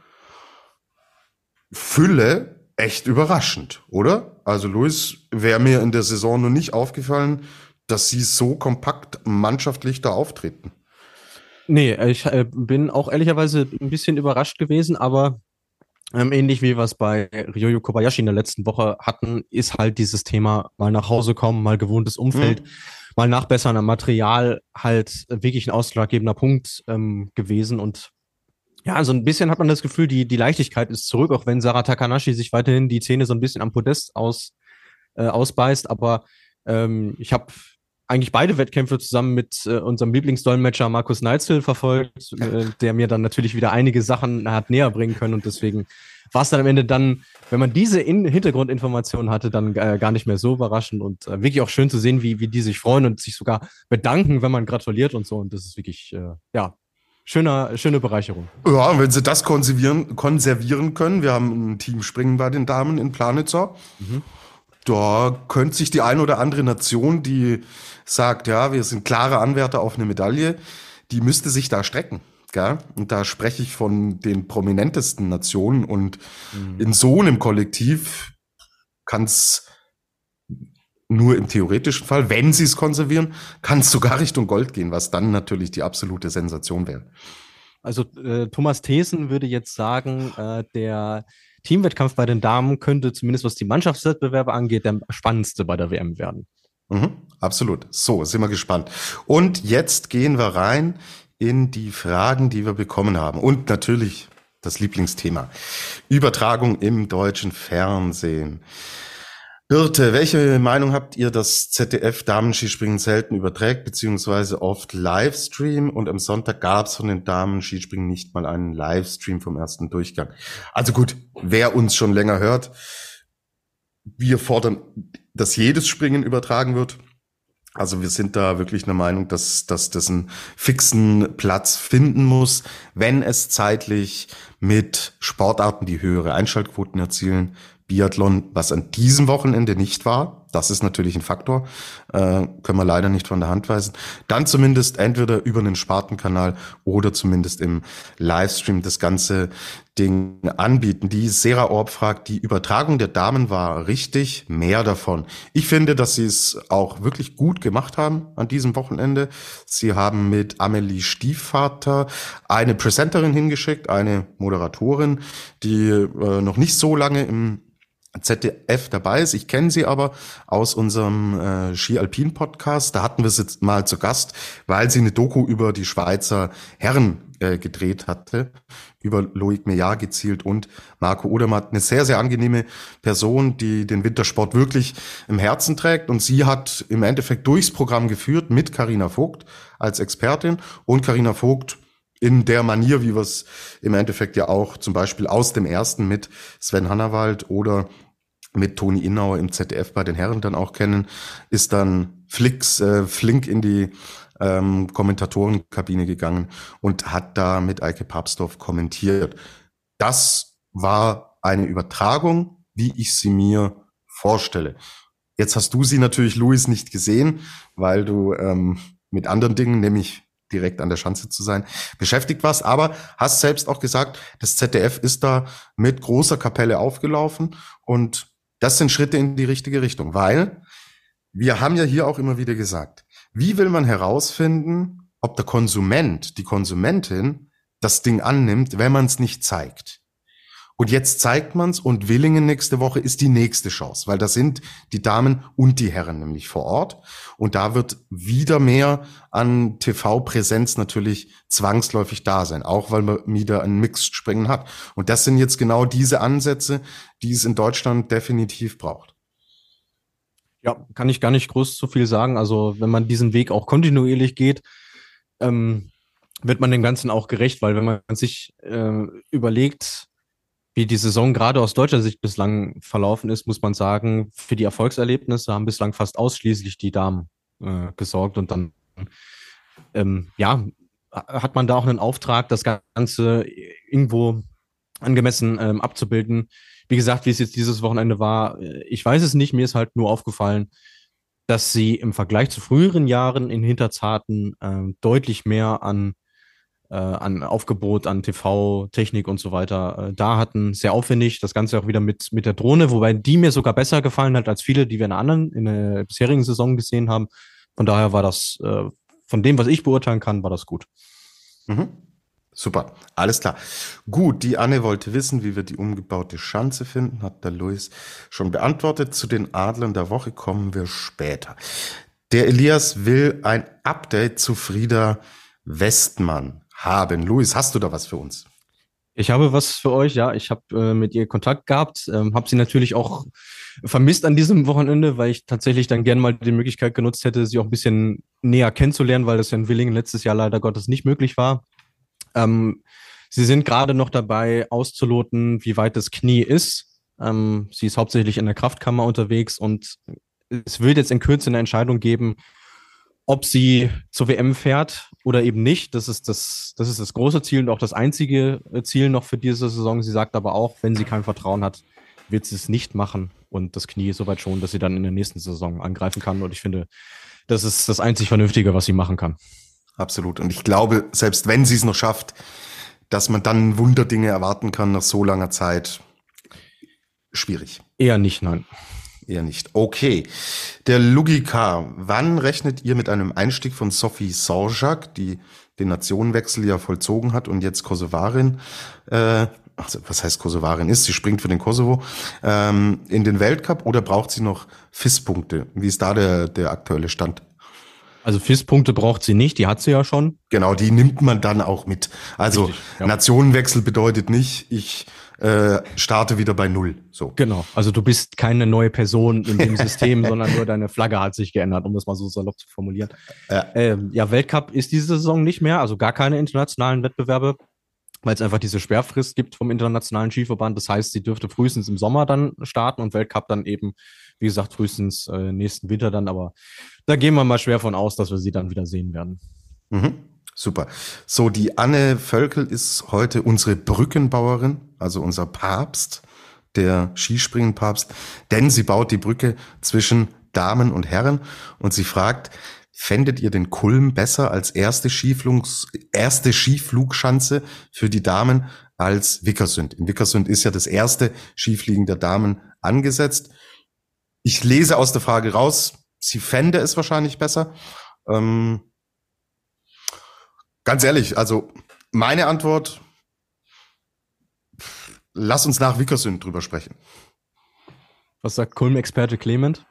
Fülle echt überraschend, oder? Also Luis wäre mir in der Saison noch nicht aufgefallen, dass sie so kompakt mannschaftlich da auftreten. Nee, ich äh, bin auch ehrlicherweise ein bisschen überrascht gewesen, aber ähm, ähnlich wie wir es bei Ryoyo Kobayashi in der letzten Woche hatten, ist halt dieses Thema mal nach Hause kommen, mal gewohntes Umfeld, mhm. mal nachbessern am Material halt wirklich ein ausschlaggebender Punkt ähm, gewesen und ja, so ein bisschen hat man das Gefühl, die, die Leichtigkeit ist zurück, auch wenn Sarah Takanashi sich weiterhin die Zähne so ein bisschen am Podest aus, äh, ausbeißt. Aber ähm, ich habe eigentlich beide Wettkämpfe zusammen mit äh, unserem Lieblingsdolmetscher Markus Neitzel verfolgt, äh, der mir dann natürlich wieder einige Sachen hat näher bringen können. Und deswegen war es dann am Ende dann, wenn man diese In Hintergrundinformationen hatte, dann äh, gar nicht mehr so überraschend und äh, wirklich auch schön zu sehen, wie, wie die sich freuen und sich sogar bedanken, wenn man gratuliert und so. Und das ist wirklich, äh, ja, schöner, schöne Bereicherung. Ja, wenn sie das konservieren, konservieren können. Wir haben ein Team Springen bei den Damen in Planitzer. Mhm. Da könnte sich die eine oder andere Nation, die sagt, ja, wir sind klare Anwärter auf eine Medaille, die müsste sich da strecken. Gell? Und da spreche ich von den prominentesten Nationen. Und mhm. in so einem Kollektiv kann es nur im theoretischen Fall, wenn sie es konservieren, kann es sogar Richtung Gold gehen, was dann natürlich die absolute Sensation wäre. Also äh, Thomas Thesen würde jetzt sagen, äh, der Teamwettkampf bei den Damen könnte zumindest was die Mannschaftswettbewerbe angeht, der spannendste bei der WM werden. Mhm, absolut. So, sind wir gespannt. Und jetzt gehen wir rein in die Fragen, die wir bekommen haben. Und natürlich das Lieblingsthema. Übertragung im deutschen Fernsehen. Birte, welche Meinung habt ihr, dass ZDF Damen-Skispringen selten überträgt, beziehungsweise oft Livestream und am Sonntag gab es von den Damen-Skispringen nicht mal einen Livestream vom ersten Durchgang? Also gut, wer uns schon länger hört, wir fordern, dass jedes Springen übertragen wird. Also wir sind da wirklich der Meinung, dass, dass das einen fixen Platz finden muss, wenn es zeitlich mit Sportarten, die höhere Einschaltquoten erzielen, Biathlon, was an diesem Wochenende nicht war. Das ist natürlich ein Faktor, äh, können wir leider nicht von der Hand weisen. Dann zumindest entweder über einen Spartenkanal oder zumindest im Livestream das ganze Ding anbieten. Die Sarah Orb fragt, die Übertragung der Damen war richtig, mehr davon. Ich finde, dass sie es auch wirklich gut gemacht haben an diesem Wochenende. Sie haben mit Amelie Stiefvater eine Presenterin hingeschickt, eine Moderatorin, die äh, noch nicht so lange im ZDF dabei ist. Ich kenne sie aber aus unserem äh, Ski Alpin Podcast. Da hatten wir sie jetzt mal zu Gast, weil sie eine Doku über die Schweizer Herren äh, gedreht hatte, über Loic Meillard gezielt und Marco Odermatt. Eine sehr, sehr angenehme Person, die den Wintersport wirklich im Herzen trägt. Und sie hat im Endeffekt durchs Programm geführt mit Karina Vogt als Expertin und Karina Vogt in der Manier, wie wir es im Endeffekt ja auch zum Beispiel aus dem ersten mit Sven Hannawald oder mit Toni Innauer im ZDF bei den Herren dann auch kennen, ist dann Flix, äh, flink in die ähm, Kommentatorenkabine gegangen und hat da mit Eike Papsdorf kommentiert. Das war eine Übertragung, wie ich sie mir vorstelle. Jetzt hast du sie natürlich, Luis, nicht gesehen, weil du ähm, mit anderen Dingen, nämlich direkt an der Schanze zu sein, beschäftigt warst. Aber hast selbst auch gesagt, das ZDF ist da mit großer Kapelle aufgelaufen und das sind Schritte in die richtige Richtung, weil wir haben ja hier auch immer wieder gesagt, wie will man herausfinden, ob der Konsument, die Konsumentin das Ding annimmt, wenn man es nicht zeigt? Und jetzt zeigt man's und Willingen nächste Woche ist die nächste Chance, weil da sind die Damen und die Herren nämlich vor Ort. Und da wird wieder mehr an TV-Präsenz natürlich zwangsläufig da sein, auch weil man wieder ein Mixed-Springen hat. Und das sind jetzt genau diese Ansätze, die es in Deutschland definitiv braucht. Ja, kann ich gar nicht groß zu viel sagen. Also wenn man diesen Weg auch kontinuierlich geht, ähm, wird man dem Ganzen auch gerecht, weil wenn man sich äh, überlegt, wie die Saison gerade aus deutscher Sicht bislang verlaufen ist, muss man sagen, für die Erfolgserlebnisse haben bislang fast ausschließlich die Damen äh, gesorgt und dann ähm, ja, hat man da auch einen Auftrag, das Ganze irgendwo angemessen ähm, abzubilden. Wie gesagt, wie es jetzt dieses Wochenende war, äh, ich weiß es nicht, mir ist halt nur aufgefallen, dass sie im Vergleich zu früheren Jahren in Hinterzarten äh, deutlich mehr an äh, an Aufgebot, an TV-Technik und so weiter äh, da hatten. Sehr aufwendig, das Ganze auch wieder mit, mit der Drohne, wobei die mir sogar besser gefallen hat als viele, die wir in der anderen, in der bisherigen Saison gesehen haben. Von daher war das, äh, von dem, was ich beurteilen kann, war das gut. Mhm. Super, alles klar. Gut, die Anne wollte wissen, wie wir die umgebaute Schanze finden, hat der Luis schon beantwortet. Zu den Adlern der Woche kommen wir später. Der Elias will ein Update zu Frieda Westmann haben. Luis, hast du da was für uns? Ich habe was für euch, ja. Ich habe äh, mit ihr Kontakt gehabt, ähm, habe sie natürlich auch vermisst an diesem Wochenende, weil ich tatsächlich dann gerne mal die Möglichkeit genutzt hätte, sie auch ein bisschen näher kennenzulernen, weil das ja in Willingen letztes Jahr leider Gottes nicht möglich war. Ähm, sie sind gerade noch dabei, auszuloten, wie weit das Knie ist. Ähm, sie ist hauptsächlich in der Kraftkammer unterwegs und es wird jetzt in Kürze eine Entscheidung geben, ob sie zur WM fährt oder eben nicht. Das ist das, das ist das große Ziel und auch das einzige äh, Ziel noch für diese Saison. Sie sagt aber auch, wenn sie kein Vertrauen hat, wird sie es nicht machen und das Knie ist soweit schon, dass sie dann in der nächsten Saison angreifen kann. Und ich finde, das ist das einzig Vernünftige, was sie machen kann. Absolut. Und ich glaube, selbst wenn sie es noch schafft, dass man dann Wunderdinge erwarten kann nach so langer Zeit, schwierig. Eher nicht, nein. Eher nicht. Okay. Der Lugika, wann rechnet ihr mit einem Einstieg von Sophie Sorjak, die den Nationenwechsel ja vollzogen hat und jetzt Kosovarin, äh, also was heißt Kosovarin ist, sie springt für den Kosovo, ähm, in den Weltcup oder braucht sie noch FIS-Punkte? Wie ist da der, der aktuelle Stand? Also FIS-Punkte braucht sie nicht, die hat sie ja schon. Genau, die nimmt man dann auch mit. Also Richtig, ja. Nationenwechsel bedeutet nicht, ich äh, starte wieder bei Null. So. Genau. Also du bist keine neue Person in dem System, sondern nur deine Flagge hat sich geändert, um das mal so salopp zu formulieren. Ja. Ähm, ja, Weltcup ist diese Saison nicht mehr, also gar keine internationalen Wettbewerbe, weil es einfach diese Sperrfrist gibt vom Internationalen Skiverband. Das heißt, sie dürfte frühestens im Sommer dann starten und Weltcup dann eben, wie gesagt, frühestens äh, nächsten Winter dann. Aber da gehen wir mal schwer von aus, dass wir sie dann wieder sehen werden. Mhm. Super. So, die Anne Völkel ist heute unsere Brückenbauerin, also unser Papst, der Skispringenpapst, denn sie baut die Brücke zwischen Damen und Herren und sie fragt, fändet ihr den Kulm besser als erste, Skiflugs, erste Skiflugschanze für die Damen als Wickersund? In Wickersund ist ja das erste Skifliegen der Damen angesetzt. Ich lese aus der Frage raus, sie fände es wahrscheinlich besser. Ähm, Ganz ehrlich, also meine Antwort, lass uns nach Wickersund drüber sprechen. Was sagt Kulm-Experte Clement?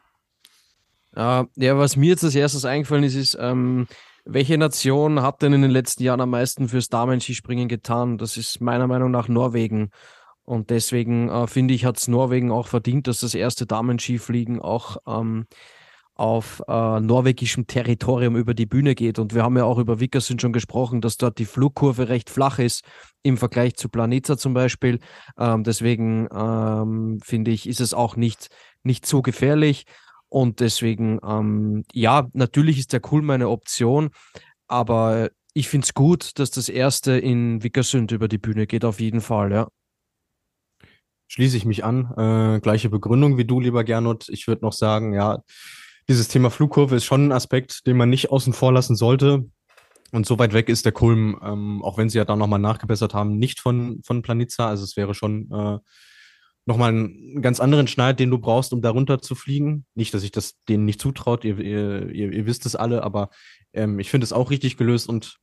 Äh, ja, was mir jetzt als erstes eingefallen ist, ist, ähm, welche Nation hat denn in den letzten Jahren am meisten fürs Damenskispringen getan? Das ist meiner Meinung nach Norwegen. Und deswegen äh, finde ich, hat es Norwegen auch verdient, dass das erste Damenskifliegen auch ähm, auf äh, norwegischem Territorium über die Bühne geht. Und wir haben ja auch über Vickersund schon gesprochen, dass dort die Flugkurve recht flach ist im Vergleich zu Planica zum Beispiel. Ähm, deswegen ähm, finde ich, ist es auch nicht, nicht so gefährlich. Und deswegen, ähm, ja, natürlich ist der Kulm eine Option, aber ich finde es gut, dass das erste in Vickersund über die Bühne geht, auf jeden Fall, ja. Schließe ich mich an. Äh, gleiche Begründung wie du, lieber Gernot. Ich würde noch sagen, ja, dieses Thema Flugkurve ist schon ein Aspekt, den man nicht außen vor lassen sollte. Und so weit weg ist der Kulm, ähm, auch wenn sie ja da nochmal nachgebessert haben, nicht von, von Planitza. Also es wäre schon äh, nochmal einen ganz anderen Schneid, den du brauchst, um darunter zu fliegen. Nicht, dass ich das denen nicht zutraut, ihr, ihr, ihr, wisst es alle, aber ähm, ich finde es auch richtig gelöst. Und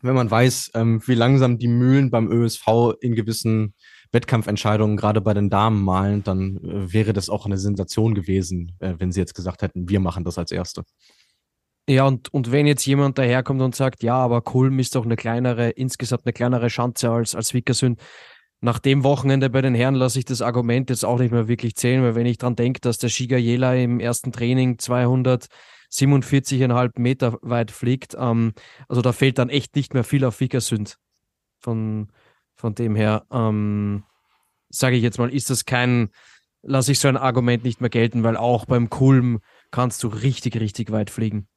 wenn man weiß, ähm, wie langsam die Mühlen beim ÖSV in gewissen Wettkampfentscheidungen gerade bei den Damen malen, dann äh, wäre das auch eine Sensation gewesen, äh, wenn sie jetzt gesagt hätten, wir machen das als Erste. Ja, und, und wenn jetzt jemand daherkommt und sagt, ja, aber Kulm ist doch eine kleinere, insgesamt eine kleinere Schanze als, als Vickersund, nach dem Wochenende bei den Herren lasse ich das Argument jetzt auch nicht mehr wirklich zählen, weil wenn ich dran denke, dass der Shiga Jela im ersten Training 247,5 Meter weit fliegt, ähm, also da fehlt dann echt nicht mehr viel auf Vickersund. Von, von dem her, ähm, sage ich jetzt mal, ist das kein, lasse ich so ein Argument nicht mehr gelten, weil auch beim Kulm kannst du richtig, richtig weit fliegen.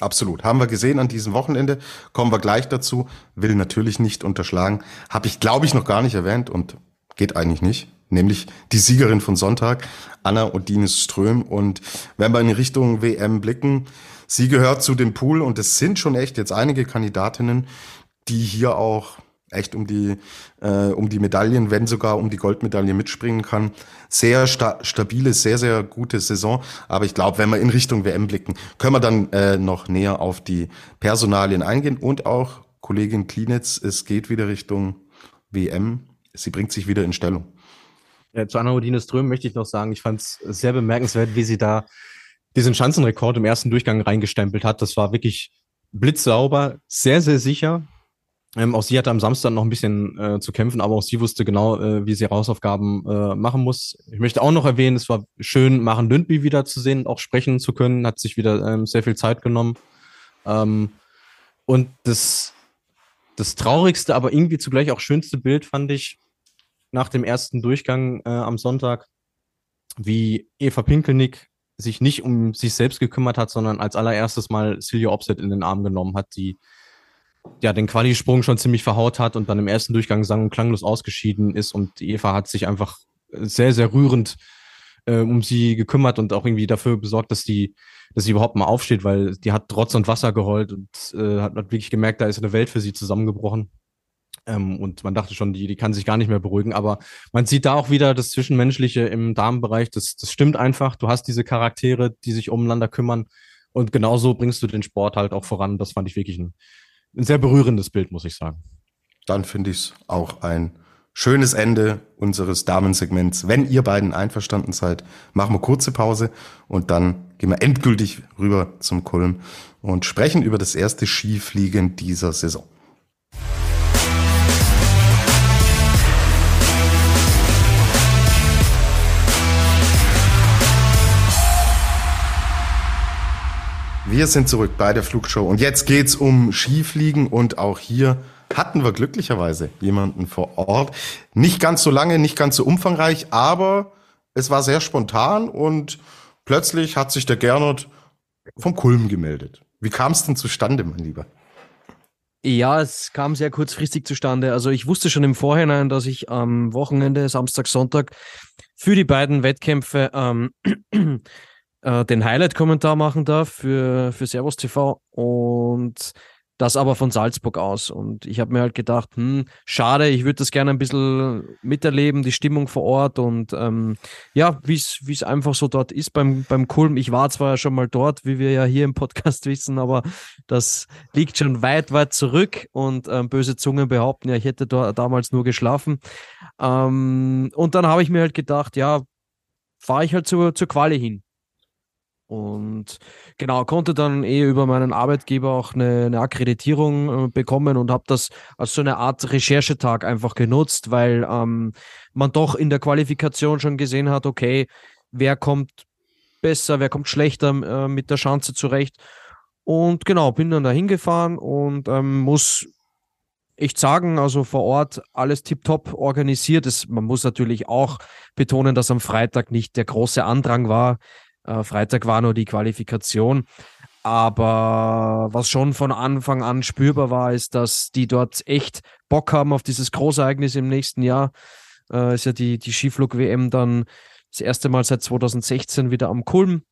Absolut. Haben wir gesehen an diesem Wochenende. Kommen wir gleich dazu. Will natürlich nicht unterschlagen. Habe ich, glaube ich, noch gar nicht erwähnt und geht eigentlich nicht. Nämlich die Siegerin von Sonntag, Anna Odines Ström. Und wenn wir in Richtung WM blicken, sie gehört zu dem Pool und es sind schon echt jetzt einige Kandidatinnen, die hier auch echt um die, äh, um die Medaillen, wenn sogar um die Goldmedaille mitspringen kann. Sehr sta stabile, sehr, sehr gute Saison. Aber ich glaube, wenn wir in Richtung WM blicken, können wir dann äh, noch näher auf die Personalien eingehen und auch Kollegin Klinitz, es geht wieder Richtung WM. Sie bringt sich wieder in Stellung. Ja, zu Anna-Odine Ström möchte ich noch sagen, ich fand es sehr bemerkenswert, wie sie da diesen Schanzenrekord im ersten Durchgang reingestempelt hat. Das war wirklich blitzsauber, sehr, sehr sicher. Ähm, auch sie hatte am Samstag noch ein bisschen äh, zu kämpfen, aber auch sie wusste genau, äh, wie sie Hausaufgaben äh, machen muss. Ich möchte auch noch erwähnen, es war schön, Maren Lündby wieder zu sehen, auch sprechen zu können, hat sich wieder ähm, sehr viel Zeit genommen. Ähm, und das, das traurigste, aber irgendwie zugleich auch schönste Bild fand ich nach dem ersten Durchgang äh, am Sonntag, wie Eva Pinkelnick sich nicht um sich selbst gekümmert hat, sondern als allererstes mal Silja Opset in den Arm genommen hat, die ja, den Qualisprung schon ziemlich verhaut hat und dann im ersten Durchgang sang- und klanglos ausgeschieden ist. Und Eva hat sich einfach sehr, sehr rührend äh, um sie gekümmert und auch irgendwie dafür besorgt, dass die, dass sie überhaupt mal aufsteht, weil die hat Trotz und Wasser geheult und äh, hat, hat wirklich gemerkt, da ist eine Welt für sie zusammengebrochen. Ähm, und man dachte schon, die, die kann sich gar nicht mehr beruhigen. Aber man sieht da auch wieder das Zwischenmenschliche im Damenbereich. Das, das stimmt einfach. Du hast diese Charaktere, die sich umeinander kümmern. Und genauso bringst du den Sport halt auch voran. Das fand ich wirklich ein, ein sehr berührendes Bild, muss ich sagen. Dann finde ich es auch ein schönes Ende unseres Damensegments. Wenn ihr beiden einverstanden seid, machen wir kurze Pause und dann gehen wir endgültig rüber zum Kulm und sprechen über das erste Skifliegen dieser Saison. Wir sind zurück bei der Flugshow und jetzt geht's um Skifliegen und auch hier hatten wir glücklicherweise jemanden vor Ort. Nicht ganz so lange, nicht ganz so umfangreich, aber es war sehr spontan und plötzlich hat sich der Gernot vom Kulm gemeldet. Wie kam es denn zustande, mein Lieber? Ja, es kam sehr kurzfristig zustande. Also ich wusste schon im Vorhinein, dass ich am Wochenende, Samstag, Sonntag, für die beiden Wettkämpfe ähm, äh, den Highlight-Kommentar machen darf für, für Servus TV und das aber von Salzburg aus. Und ich habe mir halt gedacht, hm, schade, ich würde das gerne ein bisschen miterleben, die Stimmung vor Ort und ähm, ja, wie es einfach so dort ist beim, beim Kulm. Ich war zwar schon mal dort, wie wir ja hier im Podcast wissen, aber das liegt schon weit, weit zurück und ähm, böse Zungen behaupten, ja, ich hätte da damals nur geschlafen. Ähm, und dann habe ich mir halt gedacht, ja, fahre ich halt zur, zur Quali hin. Und genau, konnte dann eh über meinen Arbeitgeber auch eine, eine Akkreditierung äh, bekommen und habe das als so eine Art Recherchetag einfach genutzt, weil ähm, man doch in der Qualifikation schon gesehen hat, okay, wer kommt besser, wer kommt schlechter äh, mit der Schanze zurecht. Und genau, bin dann da hingefahren und ähm, muss echt sagen, also vor Ort alles tiptop organisiert. Es, man muss natürlich auch betonen, dass am Freitag nicht der große Andrang war. Äh, Freitag war nur die Qualifikation. Aber was schon von Anfang an spürbar war, ist, dass die dort echt Bock haben auf dieses Großereignis im nächsten Jahr. Äh, ist ja die, die Skiflug-WM dann das erste Mal seit 2016 wieder am Kulm.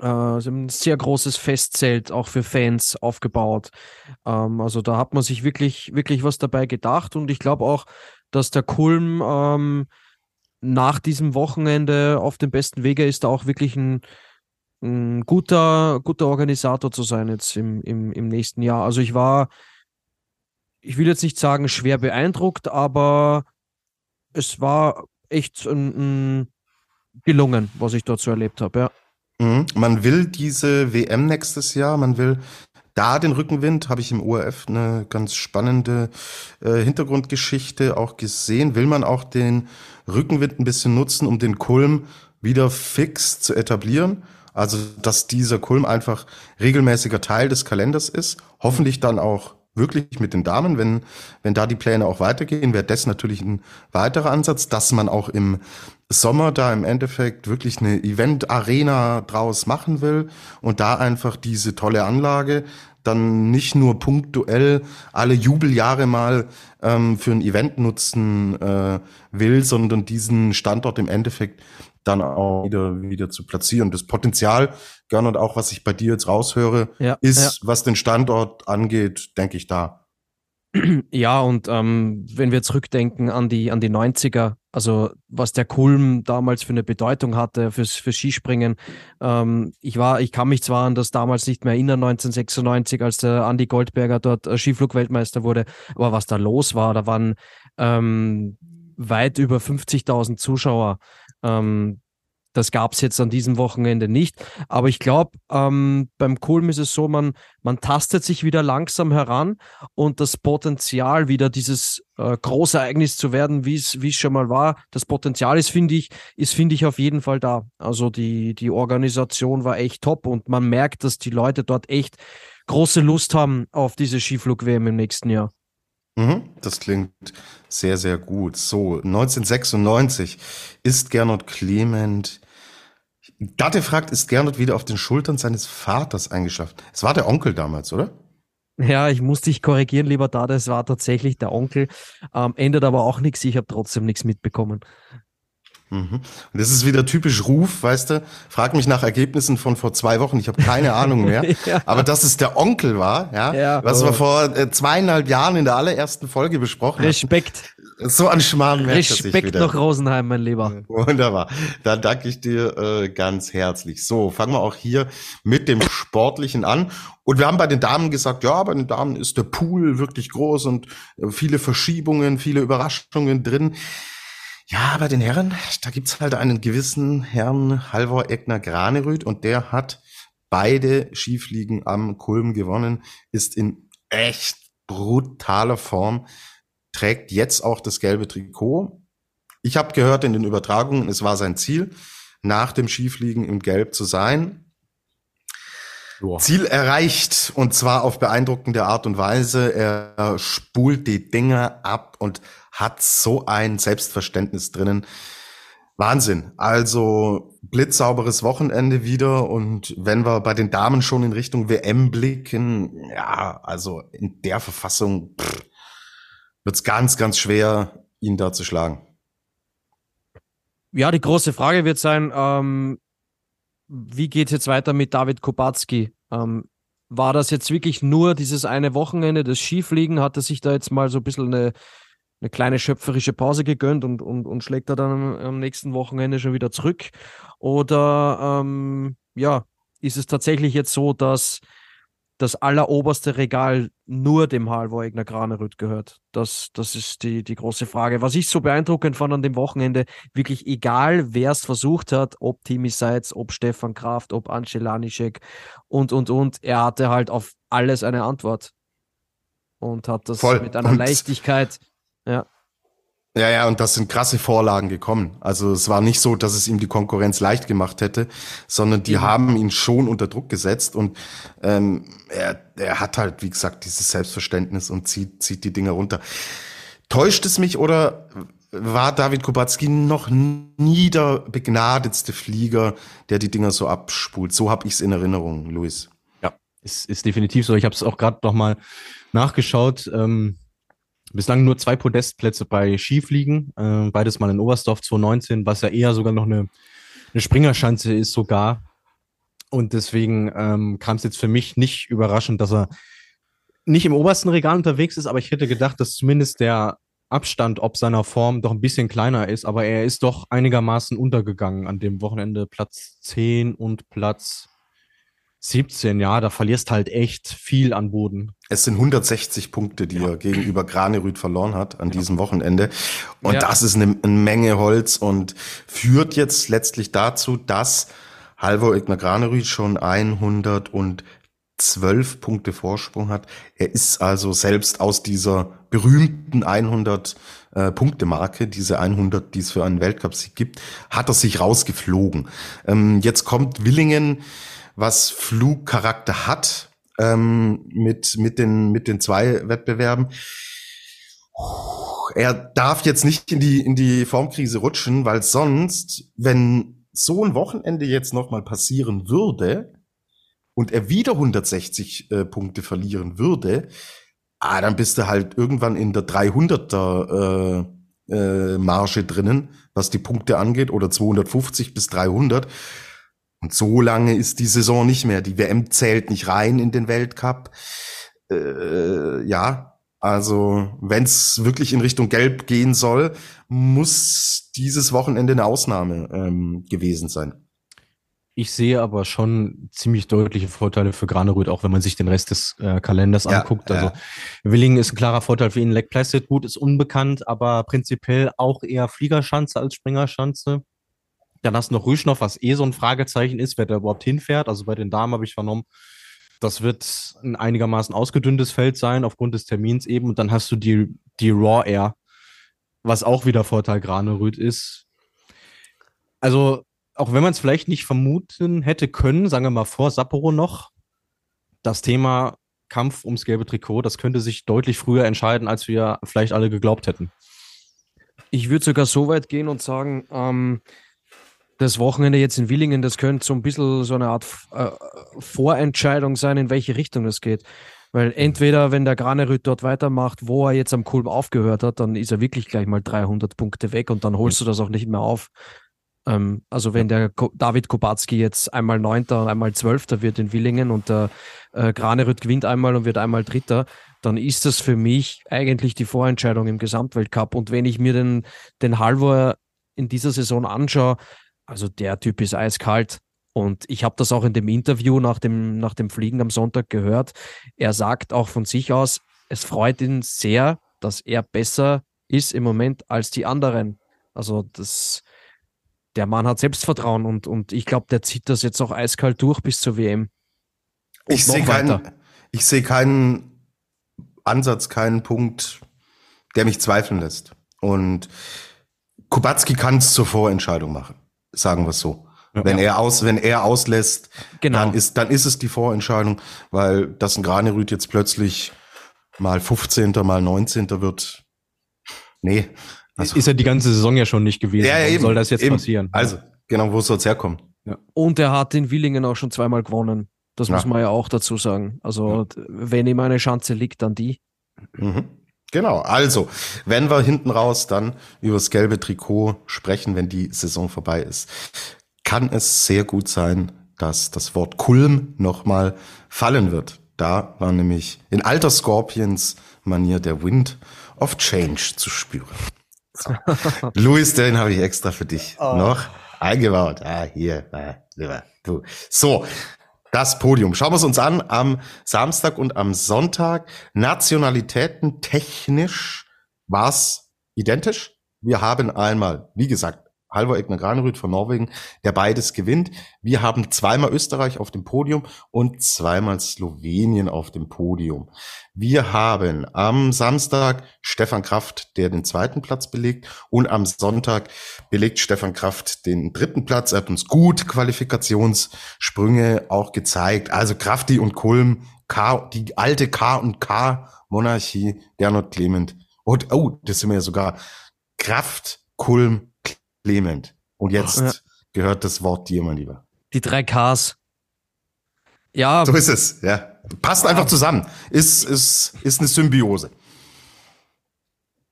Äh, ein sehr großes Festzelt auch für Fans aufgebaut. Ähm, also da hat man sich wirklich, wirklich was dabei gedacht und ich glaube auch, dass der Kulm ähm, nach diesem Wochenende auf dem besten Wege ist, da auch wirklich ein, ein guter, guter Organisator zu sein jetzt im, im, im nächsten Jahr. Also ich war, ich will jetzt nicht sagen schwer beeindruckt, aber es war echt ein, ein gelungen, was ich dort so erlebt habe, ja. Mhm. Man will diese WM nächstes Jahr, man will da den Rückenwind, habe ich im ORF eine ganz spannende äh, Hintergrundgeschichte auch gesehen. Will man auch den Rückenwind ein bisschen nutzen, um den Kulm wieder fix zu etablieren? Also, dass dieser Kulm einfach regelmäßiger Teil des Kalenders ist. Hoffentlich dann auch wirklich mit den Damen, wenn, wenn da die Pläne auch weitergehen, wäre das natürlich ein weiterer Ansatz, dass man auch im Sommer da im Endeffekt wirklich eine Event-Arena draus machen will und da einfach diese tolle Anlage dann nicht nur punktuell alle Jubeljahre mal ähm, für ein Event nutzen äh, will, sondern diesen Standort im Endeffekt dann auch wieder, wieder zu platzieren. Das Potenzial, gern und auch was ich bei dir jetzt raushöre, ja, ist, ja. was den Standort angeht, denke ich da. Ja, und ähm, wenn wir zurückdenken an die, an die 90er, also was der Kulm damals für eine Bedeutung hatte fürs, fürs Skispringen. Ähm, ich war, ich kann mich zwar an das damals nicht mehr erinnern, 1996, als der Andy Goldberger dort äh, Skiflugweltmeister wurde, aber was da los war, da waren ähm, weit über 50.000 Zuschauer. Ähm, das gab es jetzt an diesem Wochenende nicht. Aber ich glaube, ähm, beim Kulm ist es so, man, man tastet sich wieder langsam heran und das Potenzial, wieder dieses äh, Großereignis zu werden, wie es schon mal war, das Potenzial ist, finde ich, ist, finde ich, auf jeden Fall da. Also die, die Organisation war echt top und man merkt, dass die Leute dort echt große Lust haben auf diese Skiflug-WM im nächsten Jahr. Mhm, das klingt sehr, sehr gut. So, 1996 ist Gernot Clement Date fragt, ist Gernot wieder auf den Schultern seines Vaters eingeschafft? Es war der Onkel damals, oder? Ja, ich muss dich korrigieren, lieber Dade, es war tatsächlich der Onkel. Ähm, ändert aber auch nichts, ich habe trotzdem nichts mitbekommen. Mhm. Und das ist wieder typisch Ruf, weißt du? Frag mich nach Ergebnissen von vor zwei Wochen, ich habe keine Ahnung mehr. ja. Aber dass es der Onkel war, ja, ja was oh. wir vor äh, zweieinhalb Jahren in der allerersten Folge besprochen Respekt. Hatten. So an Schmarrn merkt Respekt noch Rosenheim, mein Lieber. Wunderbar. Dann danke ich dir äh, ganz herzlich. So, fangen wir auch hier mit dem Sportlichen an. Und wir haben bei den Damen gesagt, ja, bei den Damen ist der Pool wirklich groß und äh, viele Verschiebungen, viele Überraschungen drin. Ja, bei den Herren, da gibt's halt einen gewissen Herrn Halvor Egner Granerüth und der hat beide Skifliegen am Kulm gewonnen, ist in echt brutaler Form, trägt jetzt auch das gelbe Trikot. Ich habe gehört in den Übertragungen, es war sein Ziel, nach dem Skifliegen im Gelb zu sein. Boah. Ziel erreicht und zwar auf beeindruckende Art und Weise. Er spult die Dinger ab und hat so ein Selbstverständnis drinnen. Wahnsinn. Also blitzsauberes Wochenende wieder und wenn wir bei den Damen schon in Richtung WM blicken, ja, also in der Verfassung wird es ganz, ganz schwer, ihn da zu schlagen. Ja, die große Frage wird sein, ähm, wie geht es jetzt weiter mit David Kubacki? Ähm, war das jetzt wirklich nur dieses eine Wochenende, das Skifliegen? Hat er sich da jetzt mal so ein bisschen eine, eine kleine schöpferische Pause gegönnt und, und, und schlägt er dann am, nächsten Wochenende schon wieder zurück? Oder ähm, ja, ist es tatsächlich jetzt so, dass das alleroberste Regal nur dem Halvor Egner Granerüt gehört? Das, das ist die, die große Frage. Was ich so beeindruckend fand an dem Wochenende, wirklich egal, wer es versucht hat, ob Timi Seitz, ob Stefan Kraft, ob Ance Lanischek und, und, und, er hatte halt auf alles eine Antwort und hat das Voll. mit einer und Leichtigkeit, ja. Ja, ja, und das sind krasse Vorlagen gekommen. Also es war nicht so, dass es ihm die Konkurrenz leicht gemacht hätte, sondern die mhm. haben ihn schon unter Druck gesetzt und ähm, er, er hat halt, wie gesagt, dieses Selbstverständnis und zieht, zieht die Dinger runter. Täuscht es mich oder war David Kubacki noch nie der begnadetste Flieger, der die Dinger so abspult? So habe ich es in Erinnerung, Luis. Ja, ist, ist definitiv so. Ich habe es auch gerade noch mal nachgeschaut. Ähm Bislang nur zwei Podestplätze bei Skifliegen, äh, beides mal in Oberstdorf 2019, was ja eher sogar noch eine, eine Springerschanze ist sogar. Und deswegen ähm, kam es jetzt für mich nicht überraschend, dass er nicht im obersten Regal unterwegs ist, aber ich hätte gedacht, dass zumindest der Abstand ob seiner Form doch ein bisschen kleiner ist, aber er ist doch einigermaßen untergegangen an dem Wochenende Platz 10 und Platz 17, ja, da verlierst halt echt viel an Boden. Es sind 160 Punkte, die ja. er gegenüber Granerüth verloren hat an ja. diesem Wochenende. Und ja. das ist eine, eine, Menge Holz und führt jetzt letztlich dazu, dass Halvor Egner Granerüth schon 112 Punkte Vorsprung hat. Er ist also selbst aus dieser berühmten 100 äh, Punkte Marke, diese 100, die es für einen Weltcupsieg gibt, hat er sich rausgeflogen. Ähm, jetzt kommt Willingen was Flugcharakter hat ähm, mit, mit, den, mit den zwei Wettbewerben. Er darf jetzt nicht in die, in die Formkrise rutschen, weil sonst, wenn so ein Wochenende jetzt nochmal passieren würde und er wieder 160 äh, Punkte verlieren würde, ah, dann bist du halt irgendwann in der 300er äh, äh, Marge drinnen, was die Punkte angeht, oder 250 bis 300. Und so lange ist die Saison nicht mehr. Die WM zählt nicht rein in den Weltcup. Äh, ja, also wenn es wirklich in Richtung Gelb gehen soll, muss dieses Wochenende eine Ausnahme ähm, gewesen sein. Ich sehe aber schon ziemlich deutliche Vorteile für Granerüth, auch wenn man sich den Rest des äh, Kalenders ja, anguckt. Also ja. Willingen ist ein klarer Vorteil für ihn. Lake Placid, gut, ist unbekannt, aber prinzipiell auch eher Fliegerschanze als Springerschanze. Dann hast du noch Rüschnow, was eh so ein Fragezeichen ist, wer da überhaupt hinfährt. Also bei den Damen habe ich vernommen, das wird ein einigermaßen ausgedünntes Feld sein, aufgrund des Termins eben. Und dann hast du die, die Raw Air, was auch wieder Vorteil Granerüth ist. Also, auch wenn man es vielleicht nicht vermuten hätte können, sagen wir mal vor Sapporo noch, das Thema Kampf ums gelbe Trikot, das könnte sich deutlich früher entscheiden, als wir vielleicht alle geglaubt hätten. Ich würde sogar so weit gehen und sagen, ähm, das Wochenende jetzt in Willingen, das könnte so ein bisschen so eine Art äh, Vorentscheidung sein, in welche Richtung es geht. Weil entweder, wenn der Granerüt dort weitermacht, wo er jetzt am Kulm aufgehört hat, dann ist er wirklich gleich mal 300 Punkte weg und dann holst du das auch nicht mehr auf. Ähm, also wenn der Ko David Kubacki jetzt einmal Neunter und einmal Zwölfter wird in Willingen und der äh, Granerüt gewinnt einmal und wird einmal Dritter, dann ist das für mich eigentlich die Vorentscheidung im Gesamtweltcup. Und wenn ich mir den, den Halvor in dieser Saison anschaue, also der Typ ist eiskalt. Und ich habe das auch in dem Interview nach dem, nach dem Fliegen am Sonntag gehört. Er sagt auch von sich aus, es freut ihn sehr, dass er besser ist im Moment als die anderen. Also das, der Mann hat Selbstvertrauen und, und ich glaube, der zieht das jetzt auch eiskalt durch bis zur WM. Und ich sehe keinen, ich sehe keinen Ansatz, keinen Punkt, der mich zweifeln lässt. Und Kubacki kann es zur Vorentscheidung machen, sagen wir es so. Ja. Wenn er aus, wenn er auslässt, genau. dann ist, dann ist es die Vorentscheidung, weil das ein Granerüt jetzt plötzlich mal 15. mal 19. wird. Nee. Also, ist er die ganze Saison ja schon nicht gewesen. Ja, eben, soll das jetzt eben. passieren? Also, genau, wo soll es herkommen? Ja. Und er hat in Willingen auch schon zweimal gewonnen. Das ja. muss man ja auch dazu sagen. Also, wenn ihm eine Chance liegt, dann die. Mhm. Genau, also, wenn wir hinten raus dann über das gelbe Trikot sprechen, wenn die Saison vorbei ist, kann es sehr gut sein, dass das Wort Kulm nochmal fallen wird. Da war nämlich in alter Scorpions-Manier der Wind of Change zu spüren. So. Louis, den habe ich extra für dich oh. noch eingebaut. Ah, hier, ah, du. So, das Podium. Schauen wir es uns an am Samstag und am Sonntag. Nationalitäten technisch war es identisch. Wir haben einmal, wie gesagt, Halvor Egner Granerüt von Norwegen, der beides gewinnt. Wir haben zweimal Österreich auf dem Podium und zweimal Slowenien auf dem Podium. Wir haben am Samstag Stefan Kraft, der den zweiten Platz belegt und am Sonntag belegt Stefan Kraft den dritten Platz. Er hat uns gut Qualifikationssprünge auch gezeigt. Also Krafti und Kulm, K, die alte K und K Monarchie, Gernot Clement. Und, oh, das sind wir ja sogar. Kraft, Kulm, Clement. Und jetzt ja. gehört das Wort dir, mein Lieber. Die drei Ks. Ja. So ist es, ja. Passt ja. einfach zusammen. Ist, ist, ist eine Symbiose.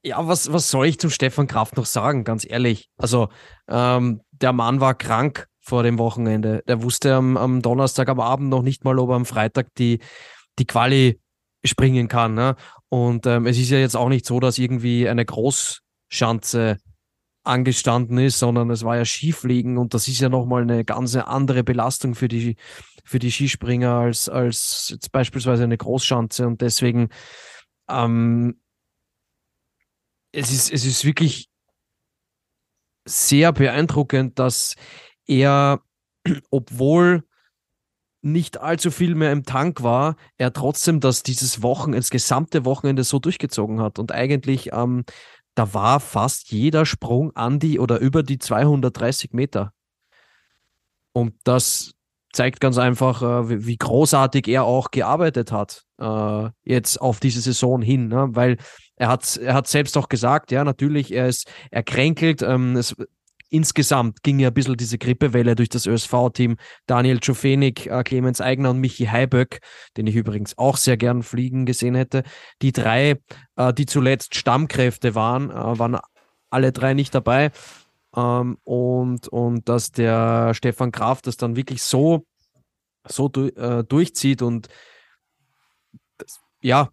Ja, was, was soll ich zum Stefan Kraft noch sagen, ganz ehrlich? Also, ähm, der Mann war krank vor dem Wochenende. Der wusste am, am Donnerstag am Abend noch nicht mal, ob er am Freitag die, die Quali springen kann. Ne? Und ähm, es ist ja jetzt auch nicht so, dass irgendwie eine Großschanze angestanden ist, sondern es war ja Skifliegen und das ist ja nochmal eine ganz andere Belastung für die, für die Skispringer als, als jetzt beispielsweise eine Großschanze. Und deswegen ähm, es, ist, es ist wirklich sehr beeindruckend, dass er, obwohl nicht allzu viel mehr im Tank war, er trotzdem das dieses Wochenende, das gesamte Wochenende so durchgezogen hat. Und eigentlich ähm, da war fast jeder Sprung an die oder über die 230 Meter. Und das zeigt ganz einfach, äh, wie großartig er auch gearbeitet hat, äh, jetzt auf diese Saison hin, ne? weil er hat, er hat selbst auch gesagt, ja, natürlich, er ist, er kränkelt, ähm, es, insgesamt ging ja ein bisschen diese Grippewelle durch das ÖSV-Team. Daniel Czofenik, äh, Clemens Eigner und Michi Heiböck, den ich übrigens auch sehr gern fliegen gesehen hätte. Die drei, äh, die zuletzt Stammkräfte waren, äh, waren alle drei nicht dabei. Ähm, und, und dass der Stefan Graf das dann wirklich so, so du, äh, durchzieht und das, ja,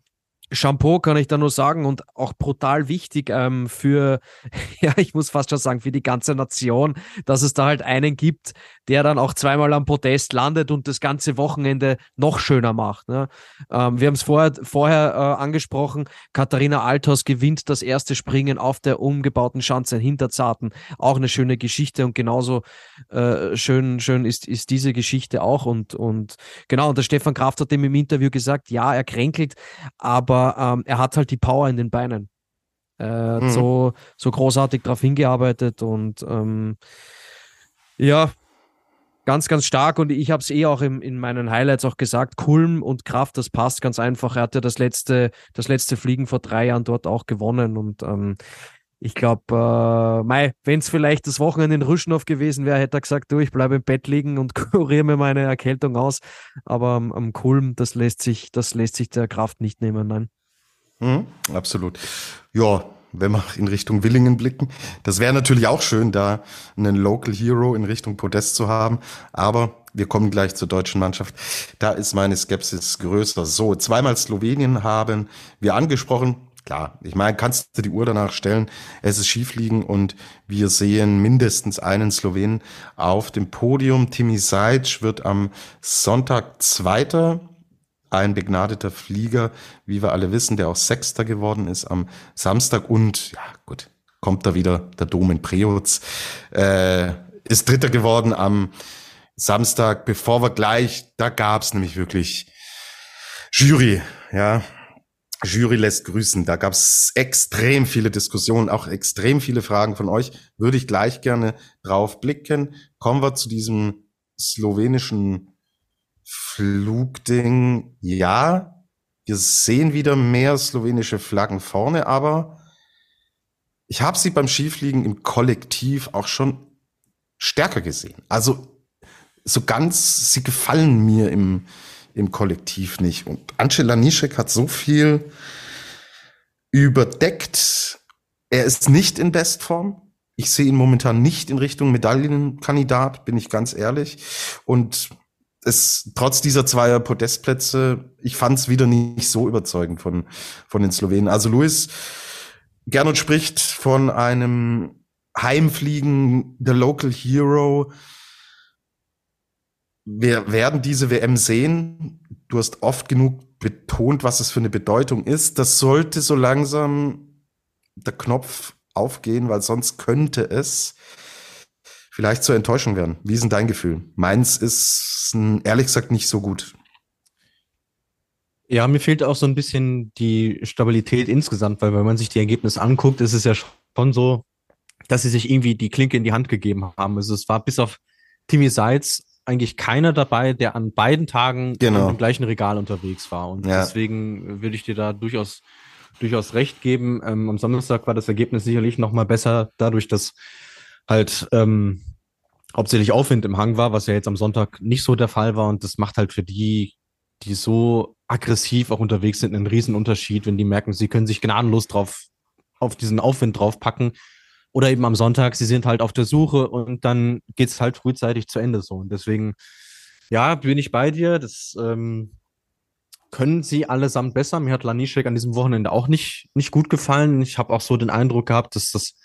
Shampoo kann ich da nur sagen und auch brutal wichtig ähm, für, ja, ich muss fast schon sagen, für die ganze Nation, dass es da halt einen gibt, der dann auch zweimal am Podest landet und das ganze Wochenende noch schöner macht. Ne? Ähm, wir haben es vorher, vorher äh, angesprochen, Katharina Althaus gewinnt das erste Springen auf der umgebauten Schanze in Hinterzarten. Auch eine schöne Geschichte und genauso äh, schön, schön ist, ist diese Geschichte auch. Und, und genau, und der Stefan Kraft hat dem im Interview gesagt, ja, er kränkelt, aber aber ähm, er hat halt die Power in den Beinen. Äh, mhm. so, so großartig darauf hingearbeitet und ähm, ja, ganz, ganz stark. Und ich habe es eh auch im, in meinen Highlights auch gesagt, Kulm und Kraft, das passt ganz einfach. Er hatte das letzte, das letzte Fliegen vor drei Jahren dort auch gewonnen und ähm, ich glaube, äh, wenn es vielleicht das Wochenende in Rüschenhof gewesen wäre, hätte er gesagt, du, ich bleibe im Bett liegen und kuriere mir meine Erkältung aus. Aber am, am Kulm, das lässt sich, das lässt sich der Kraft nicht nehmen, nein. Mhm, absolut. Ja, wenn wir in Richtung Willingen blicken, das wäre natürlich auch schön, da einen Local Hero in Richtung Podest zu haben. Aber wir kommen gleich zur deutschen Mannschaft. Da ist meine Skepsis größer. So, zweimal Slowenien haben wir angesprochen. Klar, ich meine, kannst du die Uhr danach stellen, es ist Schiefliegen und wir sehen mindestens einen Slowenen auf dem Podium. Timi Seitsch wird am Sonntag Zweiter, ein begnadeter Flieger, wie wir alle wissen, der auch Sechster geworden ist am Samstag und ja gut, kommt da wieder der Domen Preutz. Äh, ist Dritter geworden am Samstag, bevor wir gleich, da gab's nämlich wirklich Jury, ja. Jury lässt grüßen. Da gab's extrem viele Diskussionen, auch extrem viele Fragen von euch. Würde ich gleich gerne drauf blicken. Kommen wir zu diesem slowenischen Flugding. Ja, wir sehen wieder mehr slowenische Flaggen vorne, aber ich habe sie beim Skifliegen im Kollektiv auch schon stärker gesehen. Also so ganz, sie gefallen mir im, im Kollektiv nicht. Und Angela Nischek hat so viel überdeckt. Er ist nicht in Bestform. Ich sehe ihn momentan nicht in Richtung Medaillenkandidat, bin ich ganz ehrlich. Und es, trotz dieser zweier Podestplätze, ich fand es wieder nicht so überzeugend von, von den Slowenen. Also Luis, Gernot spricht von einem Heimfliegen, the local hero. Wir werden diese WM sehen. Du hast oft genug betont, was es für eine Bedeutung ist. Das sollte so langsam der Knopf aufgehen, weil sonst könnte es vielleicht zur Enttäuschung werden. Wie ist denn dein Gefühl? Meins ist ehrlich gesagt nicht so gut. Ja, mir fehlt auch so ein bisschen die Stabilität insgesamt, weil wenn man sich die Ergebnisse anguckt, ist es ja schon so, dass sie sich irgendwie die Klinke in die Hand gegeben haben. Also es war bis auf Timmy Seitz eigentlich keiner dabei, der an beiden Tagen genau. im gleichen Regal unterwegs war. Und ja. deswegen würde ich dir da durchaus durchaus recht geben. Ähm, am Samstag war das Ergebnis sicherlich noch mal besser, dadurch, dass halt ähm, hauptsächlich Aufwind im Hang war, was ja jetzt am Sonntag nicht so der Fall war. Und das macht halt für die, die so aggressiv auch unterwegs sind, einen riesen Unterschied, wenn die merken, sie können sich gnadenlos drauf, auf diesen Aufwind draufpacken. Oder eben am Sonntag, sie sind halt auf der Suche und dann geht's halt frühzeitig zu Ende so. Und deswegen, ja, bin ich bei dir. Das ähm, können sie allesamt besser. Mir hat Lanischek an diesem Wochenende auch nicht, nicht gut gefallen. Ich habe auch so den Eindruck gehabt, dass das,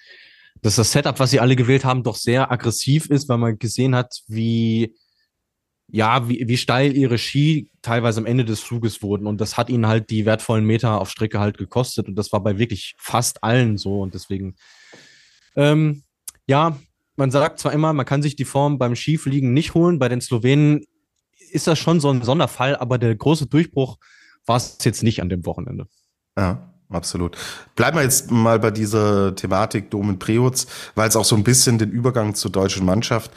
dass das Setup, was sie alle gewählt haben, doch sehr aggressiv ist, weil man gesehen hat, wie, ja, wie, wie steil ihre Ski teilweise am Ende des Fluges wurden. Und das hat ihnen halt die wertvollen Meter auf Strecke halt gekostet. Und das war bei wirklich fast allen so. Und deswegen, ähm, ja, man sagt zwar immer, man kann sich die Form beim Skifliegen nicht holen. Bei den Slowenen ist das schon so ein Sonderfall, aber der große Durchbruch war es jetzt nicht an dem Wochenende. Ja. Absolut. Bleiben wir jetzt mal bei dieser Thematik Domen Preutz, weil es auch so ein bisschen den Übergang zur deutschen Mannschaft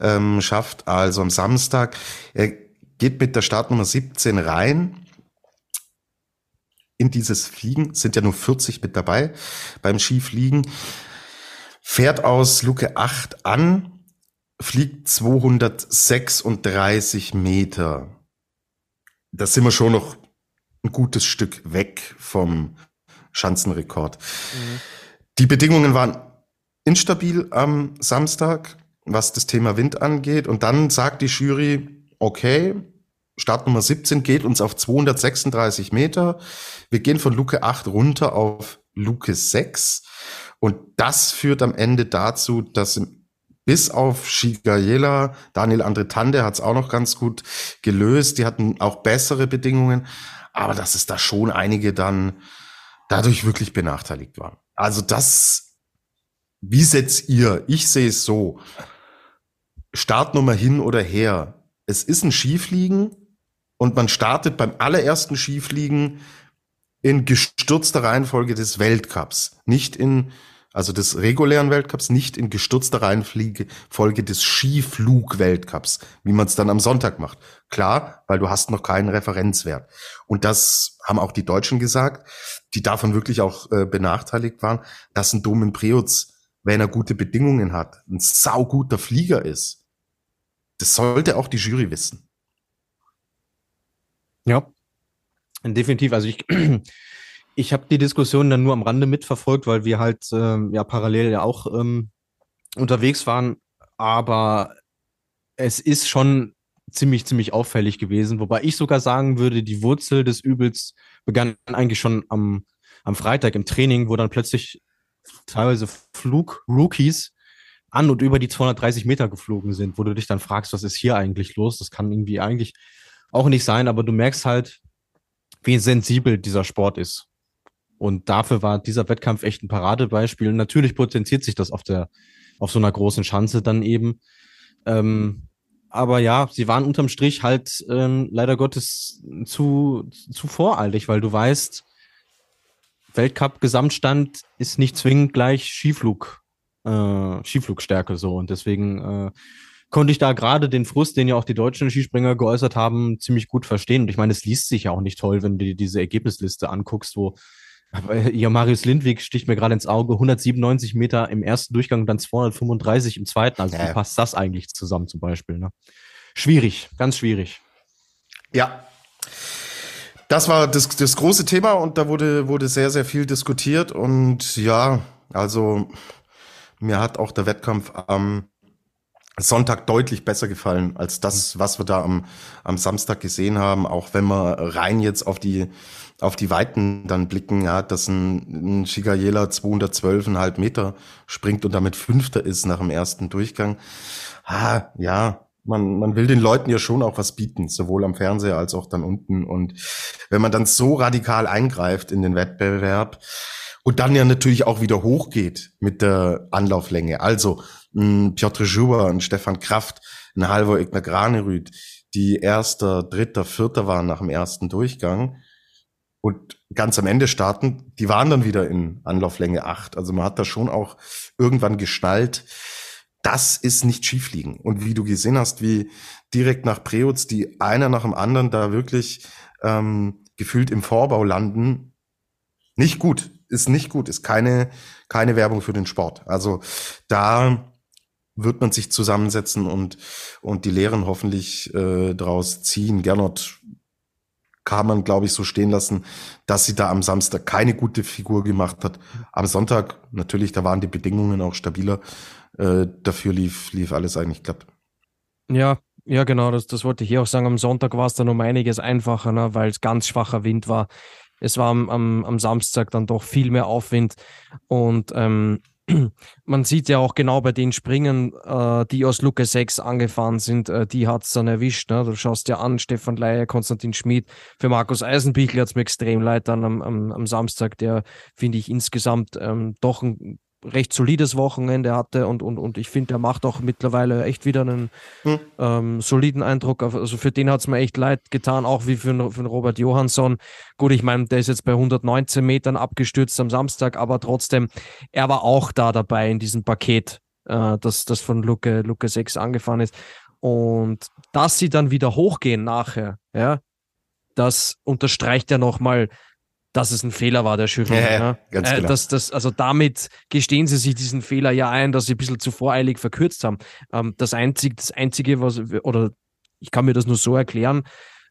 ähm, schafft. Also am Samstag, er geht mit der Startnummer 17 rein in dieses Fliegen, sind ja nur 40 mit dabei beim Skifliegen, fährt aus Luke 8 an, fliegt 236 Meter. Da sind wir schon noch ein gutes Stück weg vom Schanzenrekord. Mhm. Die Bedingungen waren instabil am Samstag, was das Thema Wind angeht. Und dann sagt die Jury, okay, Startnummer 17 geht uns auf 236 Meter. Wir gehen von Luke 8 runter auf Luke 6. Und das führt am Ende dazu, dass bis auf Shigayela, Daniel Andretande hat es auch noch ganz gut gelöst. Die hatten auch bessere Bedingungen, aber dass es da schon einige dann dadurch wirklich benachteiligt waren. Also das, wie setzt ihr? Ich sehe es so. Startnummer hin oder her. Es ist ein Skifliegen und man startet beim allerersten Skifliegen in gestürzter Reihenfolge des Weltcups, nicht in also des regulären Weltcups, nicht in gestürzter Reihenfolge des Skiflug-Weltcups, wie man es dann am Sonntag macht. Klar, weil du hast noch keinen Referenzwert. Und das haben auch die Deutschen gesagt, die davon wirklich auch äh, benachteiligt waren, dass ein Domen Preutz, wenn er gute Bedingungen hat, ein sauguter Flieger ist. Das sollte auch die Jury wissen. Ja, definitiv. Also ich ich habe die Diskussion dann nur am Rande mitverfolgt, weil wir halt ähm, ja parallel ja auch ähm, unterwegs waren. Aber es ist schon ziemlich, ziemlich auffällig gewesen. Wobei ich sogar sagen würde, die Wurzel des Übels begann eigentlich schon am, am Freitag im Training, wo dann plötzlich teilweise Flug-Rookies an und über die 230 Meter geflogen sind, wo du dich dann fragst, was ist hier eigentlich los? Das kann irgendwie eigentlich auch nicht sein, aber du merkst halt, wie sensibel dieser Sport ist. Und dafür war dieser Wettkampf echt ein Paradebeispiel. Natürlich potenziert sich das auf der, auf so einer großen Schanze dann eben. Ähm, aber ja, sie waren unterm Strich halt ähm, leider Gottes zu, zu voreilig, weil du weißt, Weltcup-Gesamtstand ist nicht zwingend gleich Skiflug, äh, Skiflugstärke so. Und deswegen äh, konnte ich da gerade den Frust, den ja auch die deutschen Skispringer geäußert haben, ziemlich gut verstehen. Und ich meine, es liest sich ja auch nicht toll, wenn du dir diese Ergebnisliste anguckst, wo ja, Marius Lindwig sticht mir gerade ins Auge, 197 Meter im ersten Durchgang und dann 235 im zweiten. Also ja. wie passt das eigentlich zusammen zum Beispiel? Ne? Schwierig, ganz schwierig. Ja, das war das, das große Thema und da wurde, wurde sehr, sehr viel diskutiert und ja, also mir hat auch der Wettkampf am Sonntag deutlich besser gefallen als das, was wir da am, am Samstag gesehen haben, auch wenn wir rein jetzt auf die, auf die Weiten dann blicken, ja, dass ein, ein Shigayela 212,5 Meter springt und damit Fünfter ist nach dem ersten Durchgang. Ah, ja, man, man will den Leuten ja schon auch was bieten, sowohl am Fernseher als auch dann unten. Und wenn man dann so radikal eingreift in den Wettbewerb und dann ja natürlich auch wieder hochgeht mit der Anlauflänge, also ein Piotr Juba, ein Stefan Kraft, ein Halvor Ignar Granerüt, die erster, dritter, vierter waren nach dem ersten Durchgang und ganz am Ende starten, die waren dann wieder in Anlauflänge acht. Also man hat da schon auch irgendwann geschnallt, das ist nicht Schiefliegen. Und wie du gesehen hast, wie direkt nach Preutz die einer nach dem anderen da wirklich ähm, gefühlt im Vorbau landen, nicht gut, ist nicht gut, ist keine, keine Werbung für den Sport. Also da wird man sich zusammensetzen und, und die Lehren hoffentlich äh, draus ziehen. Gernot kann man, glaube ich, so stehen lassen, dass sie da am Samstag keine gute Figur gemacht hat. Am Sonntag, natürlich, da waren die Bedingungen auch stabiler. Äh, dafür lief, lief alles eigentlich glatt. Ja, ja, genau, das, das wollte ich hier auch sagen. Am Sonntag war es dann um einiges einfacher, ne, weil es ganz schwacher Wind war. Es war am, am, am Samstag dann doch viel mehr Aufwind und ähm, man sieht ja auch genau bei den Springen, äh, die aus Luke 6 angefahren sind, äh, die hat es dann erwischt. Ne? Du schaust dir an, Stefan Leier, Konstantin Schmid. Für Markus Eisenbichel hat es mir extrem leid dann am, am, am Samstag, der, finde ich, insgesamt ähm, doch ein recht solides Wochenende hatte und, und, und ich finde, er macht auch mittlerweile echt wieder einen hm. ähm, soliden Eindruck. Also für den hat es mir echt leid getan, auch wie für, für Robert Johansson. Gut, ich meine, der ist jetzt bei 119 Metern abgestürzt am Samstag, aber trotzdem, er war auch da dabei in diesem Paket, äh, das, das von Luke, Luke 6 angefahren ist. Und dass sie dann wieder hochgehen nachher, ja, das unterstreicht ja nochmal, dass es ein Fehler war, der Jury. Ja, ja, ganz äh, genau. das, das, also damit gestehen sie sich diesen Fehler ja ein, dass sie ein bisschen zu voreilig verkürzt haben. Ähm, das, einzig, das Einzige, was, oder ich kann mir das nur so erklären,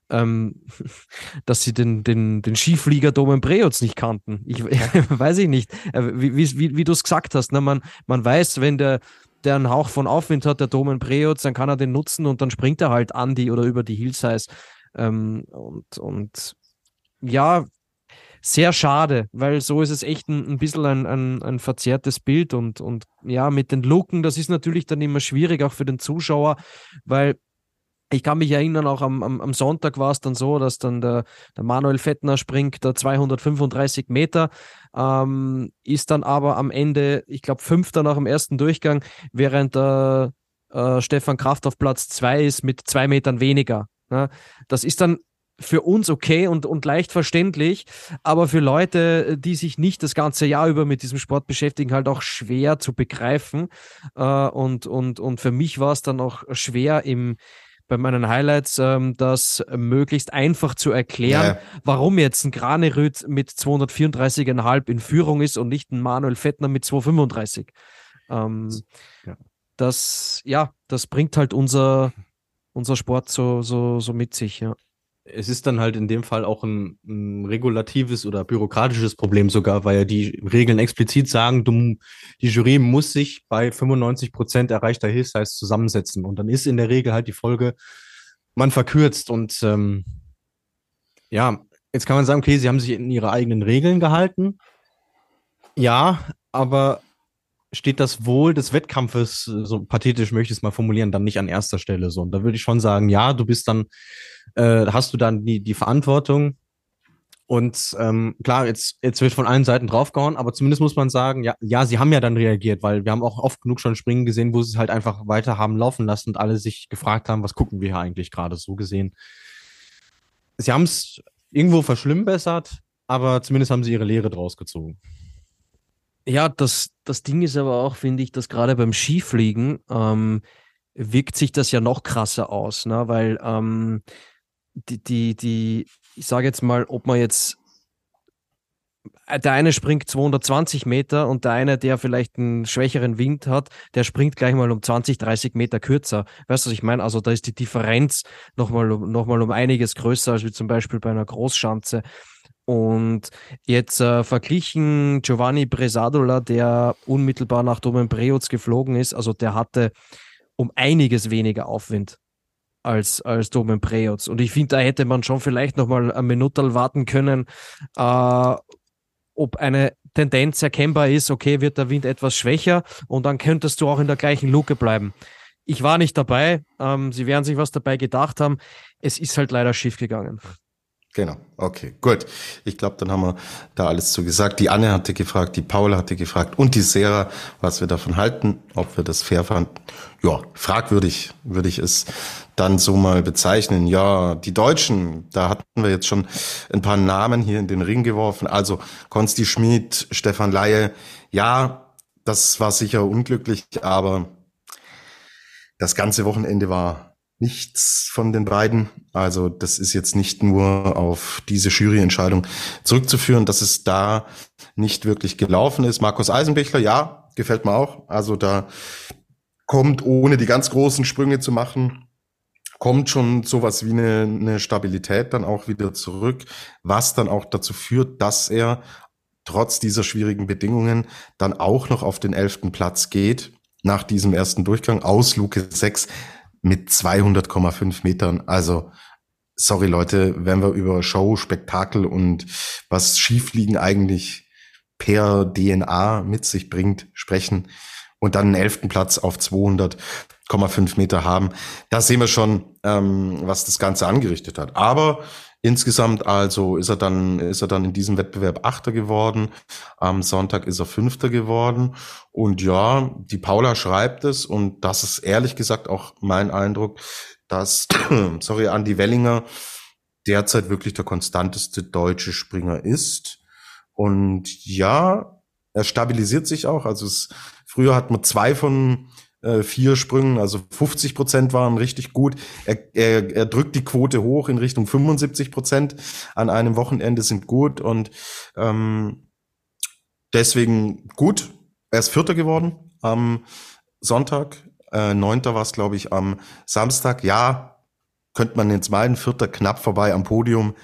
ähm, dass sie den, den, den Skiflieger Domen Preutz nicht kannten. Ich weiß ich nicht. Äh, wie, wie, wie du es gesagt hast, ne? man, man weiß, wenn der, der einen Hauch von Aufwind hat, der Domen Preutz, dann kann er den nutzen und dann springt er halt an die oder über die Hillsize. Ähm, und, und ja, sehr schade, weil so ist es echt ein, ein bisschen ein, ein, ein verzerrtes Bild und, und ja, mit den Looken, das ist natürlich dann immer schwierig, auch für den Zuschauer, weil ich kann mich erinnern, auch am, am, am Sonntag war es dann so, dass dann der, der Manuel Fettner springt da 235 Meter, ähm, ist dann aber am Ende, ich glaube, Fünfter nach dem ersten Durchgang, während der äh, Stefan Kraft auf Platz zwei ist mit zwei Metern weniger. Ne? Das ist dann für uns okay und, und leicht verständlich, aber für Leute, die sich nicht das ganze Jahr über mit diesem Sport beschäftigen, halt auch schwer zu begreifen. Äh, und, und, und für mich war es dann auch schwer im, bei meinen Highlights, ähm, das möglichst einfach zu erklären, ja. warum jetzt ein Granerüt mit 234,5 in Führung ist und nicht ein Manuel Fettner mit 235. Ähm, ja. Das, ja, das bringt halt unser, unser Sport so, so, so mit sich, ja es ist dann halt in dem Fall auch ein, ein, regulatives oder bürokratisches Problem sogar, weil ja die Regeln explizit sagen, du, die Jury muss sich bei 95 Prozent erreichter Hilfsize zusammensetzen. Und dann ist in der Regel halt die Folge, man verkürzt. Und ähm, ja, jetzt kann man sagen, okay, sie haben sich in ihre eigenen Regeln gehalten. Ja, aber steht das Wohl des Wettkampfes, so pathetisch möchte ich es mal formulieren, dann nicht an erster Stelle so. Und da würde ich schon sagen, ja, du bist dann äh, hast du dann die, die Verantwortung, Und ähm, klar, jetzt, jetzt wird von allen Seiten draufgehauen, aber zumindest muss man sagen, ja, ja, sie haben ja dann reagiert, weil wir haben auch oft genug schon Springen gesehen, wo sie es halt einfach weiter haben laufen lassen und alle sich gefragt haben, was gucken wir hier eigentlich gerade so gesehen. Sie haben es irgendwo verschlimmbessert, aber zumindest haben sie ihre Lehre draus gezogen. Ja, das, das Ding ist aber auch, finde ich, dass gerade beim Skifliegen ähm, wirkt sich das ja noch krasser aus, ne? weil ähm, die, die, die, ich sage jetzt mal, ob man jetzt äh, der eine springt 220 Meter und der eine, der vielleicht einen schwächeren Wind hat, der springt gleich mal um 20, 30 Meter kürzer. Weißt du, was ich meine? Also da ist die Differenz nochmal noch mal um einiges größer als wie zum Beispiel bei einer Großschanze. Und jetzt äh, verglichen Giovanni Bresadola, der unmittelbar nach Domen Preoz geflogen ist, also der hatte um einiges weniger Aufwind als, als Domen Preoz. Und ich finde, da hätte man schon vielleicht nochmal eine Minute warten können, äh, ob eine Tendenz erkennbar ist, okay, wird der Wind etwas schwächer und dann könntest du auch in der gleichen Luke bleiben. Ich war nicht dabei, ähm, sie werden sich was dabei gedacht haben. Es ist halt leider schief gegangen. Genau, okay, gut. Ich glaube, dann haben wir da alles zu gesagt. Die Anne hatte gefragt, die Paula hatte gefragt und die Sarah, was wir davon halten, ob wir das fair fanden. Ja, fragwürdig würde ich es dann so mal bezeichnen. Ja, die Deutschen, da hatten wir jetzt schon ein paar Namen hier in den Ring geworfen. Also Konsti Schmid, Stefan Laie. Ja, das war sicher unglücklich, aber das ganze Wochenende war nichts von den beiden. Also das ist jetzt nicht nur auf diese Juryentscheidung zurückzuführen, dass es da nicht wirklich gelaufen ist. Markus Eisenbichler, ja, gefällt mir auch. Also da kommt, ohne die ganz großen Sprünge zu machen, kommt schon sowas wie eine, eine Stabilität dann auch wieder zurück, was dann auch dazu führt, dass er trotz dieser schwierigen Bedingungen dann auch noch auf den elften Platz geht nach diesem ersten Durchgang aus Luke 6 mit 200,5 Metern. Also, sorry Leute, wenn wir über Show, Spektakel und was Schiefliegen eigentlich per DNA mit sich bringt, sprechen und dann einen elften Platz auf 200,5 Meter haben, da sehen wir schon, ähm, was das Ganze angerichtet hat. Aber Insgesamt also ist er dann, ist er dann in diesem Wettbewerb Achter geworden. Am Sonntag ist er Fünfter geworden. Und ja, die Paula schreibt es und das ist ehrlich gesagt auch mein Eindruck, dass, sorry, Andy Wellinger derzeit wirklich der konstanteste deutsche Springer ist. Und ja, er stabilisiert sich auch. Also es, früher hat man zwei von äh, vier Sprüngen, also 50 Prozent waren richtig gut. Er, er, er drückt die Quote hoch in Richtung 75 Prozent an einem Wochenende sind gut und ähm, deswegen gut. Er ist Vierter geworden am Sonntag. Äh, Neunter war es, glaube ich, am Samstag. Ja, könnte man jetzt meinen, Vierter knapp vorbei am Podium.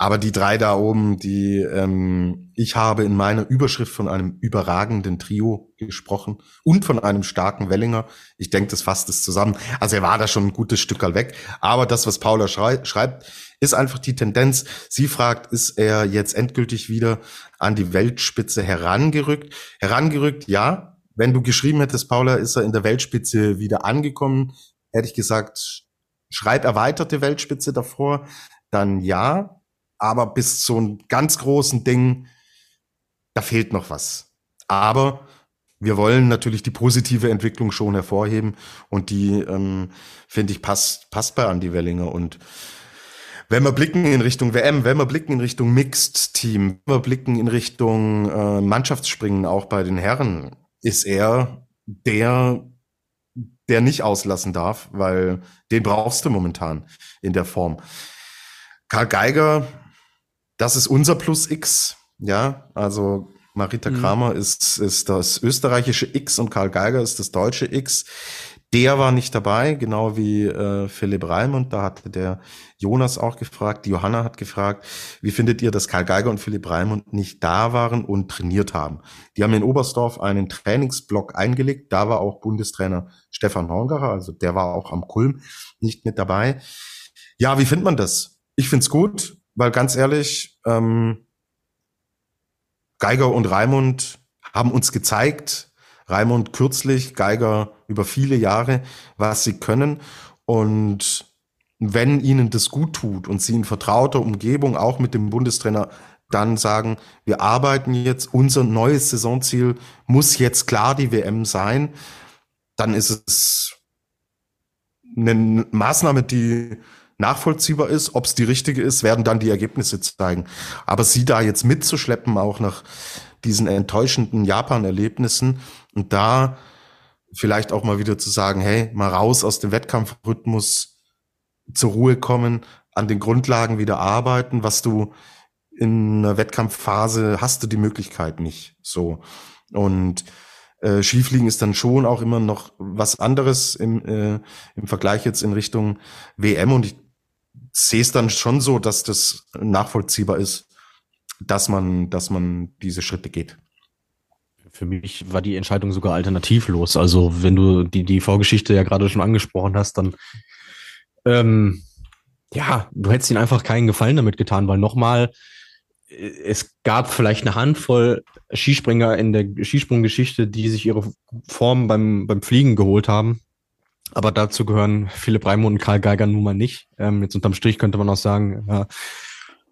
Aber die drei da oben, die ähm, ich habe in meiner Überschrift von einem überragenden Trio gesprochen und von einem starken Wellinger. Ich denke, das fasst es zusammen. Also er war da schon ein gutes Stück weg. Aber das, was Paula schrei schreibt, ist einfach die Tendenz. Sie fragt, ist er jetzt endgültig wieder an die Weltspitze herangerückt? Herangerückt, ja. Wenn du geschrieben hättest, Paula, ist er in der Weltspitze wieder angekommen, hätte ich gesagt, schreib erweiterte Weltspitze davor, dann ja aber bis zu einem ganz großen Ding, da fehlt noch was. Aber wir wollen natürlich die positive Entwicklung schon hervorheben und die, ähm, finde ich, passt, passt bei Andy Wellinger. Und wenn wir blicken in Richtung WM, wenn wir blicken in Richtung Mixed Team, wenn wir blicken in Richtung äh, Mannschaftsspringen auch bei den Herren, ist er der, der nicht auslassen darf, weil den brauchst du momentan in der Form. Karl Geiger das ist unser Plus X. Ja, also Marita mhm. Kramer ist, ist das österreichische X und Karl Geiger ist das deutsche X. Der war nicht dabei, genau wie äh, Philipp Raimund. Da hatte der Jonas auch gefragt, die Johanna hat gefragt, wie findet ihr, dass Karl Geiger und Philipp Raimund nicht da waren und trainiert haben? Die haben in Oberstdorf einen Trainingsblock eingelegt. Da war auch Bundestrainer Stefan Horngacher, also der war auch am Kulm nicht mit dabei. Ja, wie findet man das? Ich find's gut weil ganz ehrlich, ähm, Geiger und Raimund haben uns gezeigt, Raimund kürzlich, Geiger über viele Jahre, was sie können. Und wenn ihnen das gut tut und sie in vertrauter Umgebung auch mit dem Bundestrainer dann sagen, wir arbeiten jetzt, unser neues Saisonziel muss jetzt klar die WM sein, dann ist es eine Maßnahme, die nachvollziehbar ist. Ob es die richtige ist, werden dann die Ergebnisse zeigen. Aber sie da jetzt mitzuschleppen, auch nach diesen enttäuschenden Japan-Erlebnissen und da vielleicht auch mal wieder zu sagen, hey, mal raus aus dem Wettkampfrhythmus, zur Ruhe kommen, an den Grundlagen wieder arbeiten, was du in einer Wettkampfphase hast du die Möglichkeit nicht so. Und äh, Skifliegen ist dann schon auch immer noch was anderes im, äh, im Vergleich jetzt in Richtung WM und ich sehe es dann schon so, dass das nachvollziehbar ist, dass man, dass man diese Schritte geht. Für mich war die Entscheidung sogar alternativlos. Also wenn du die, die Vorgeschichte ja gerade schon angesprochen hast, dann ähm, ja, du hättest ihnen einfach keinen Gefallen damit getan, weil nochmal, es gab vielleicht eine Handvoll Skispringer in der Skisprunggeschichte, die sich ihre Form beim, beim Fliegen geholt haben. Aber dazu gehören Philipp Raimund und Karl Geiger nun mal nicht. Ähm, jetzt unterm Strich könnte man auch sagen, ja,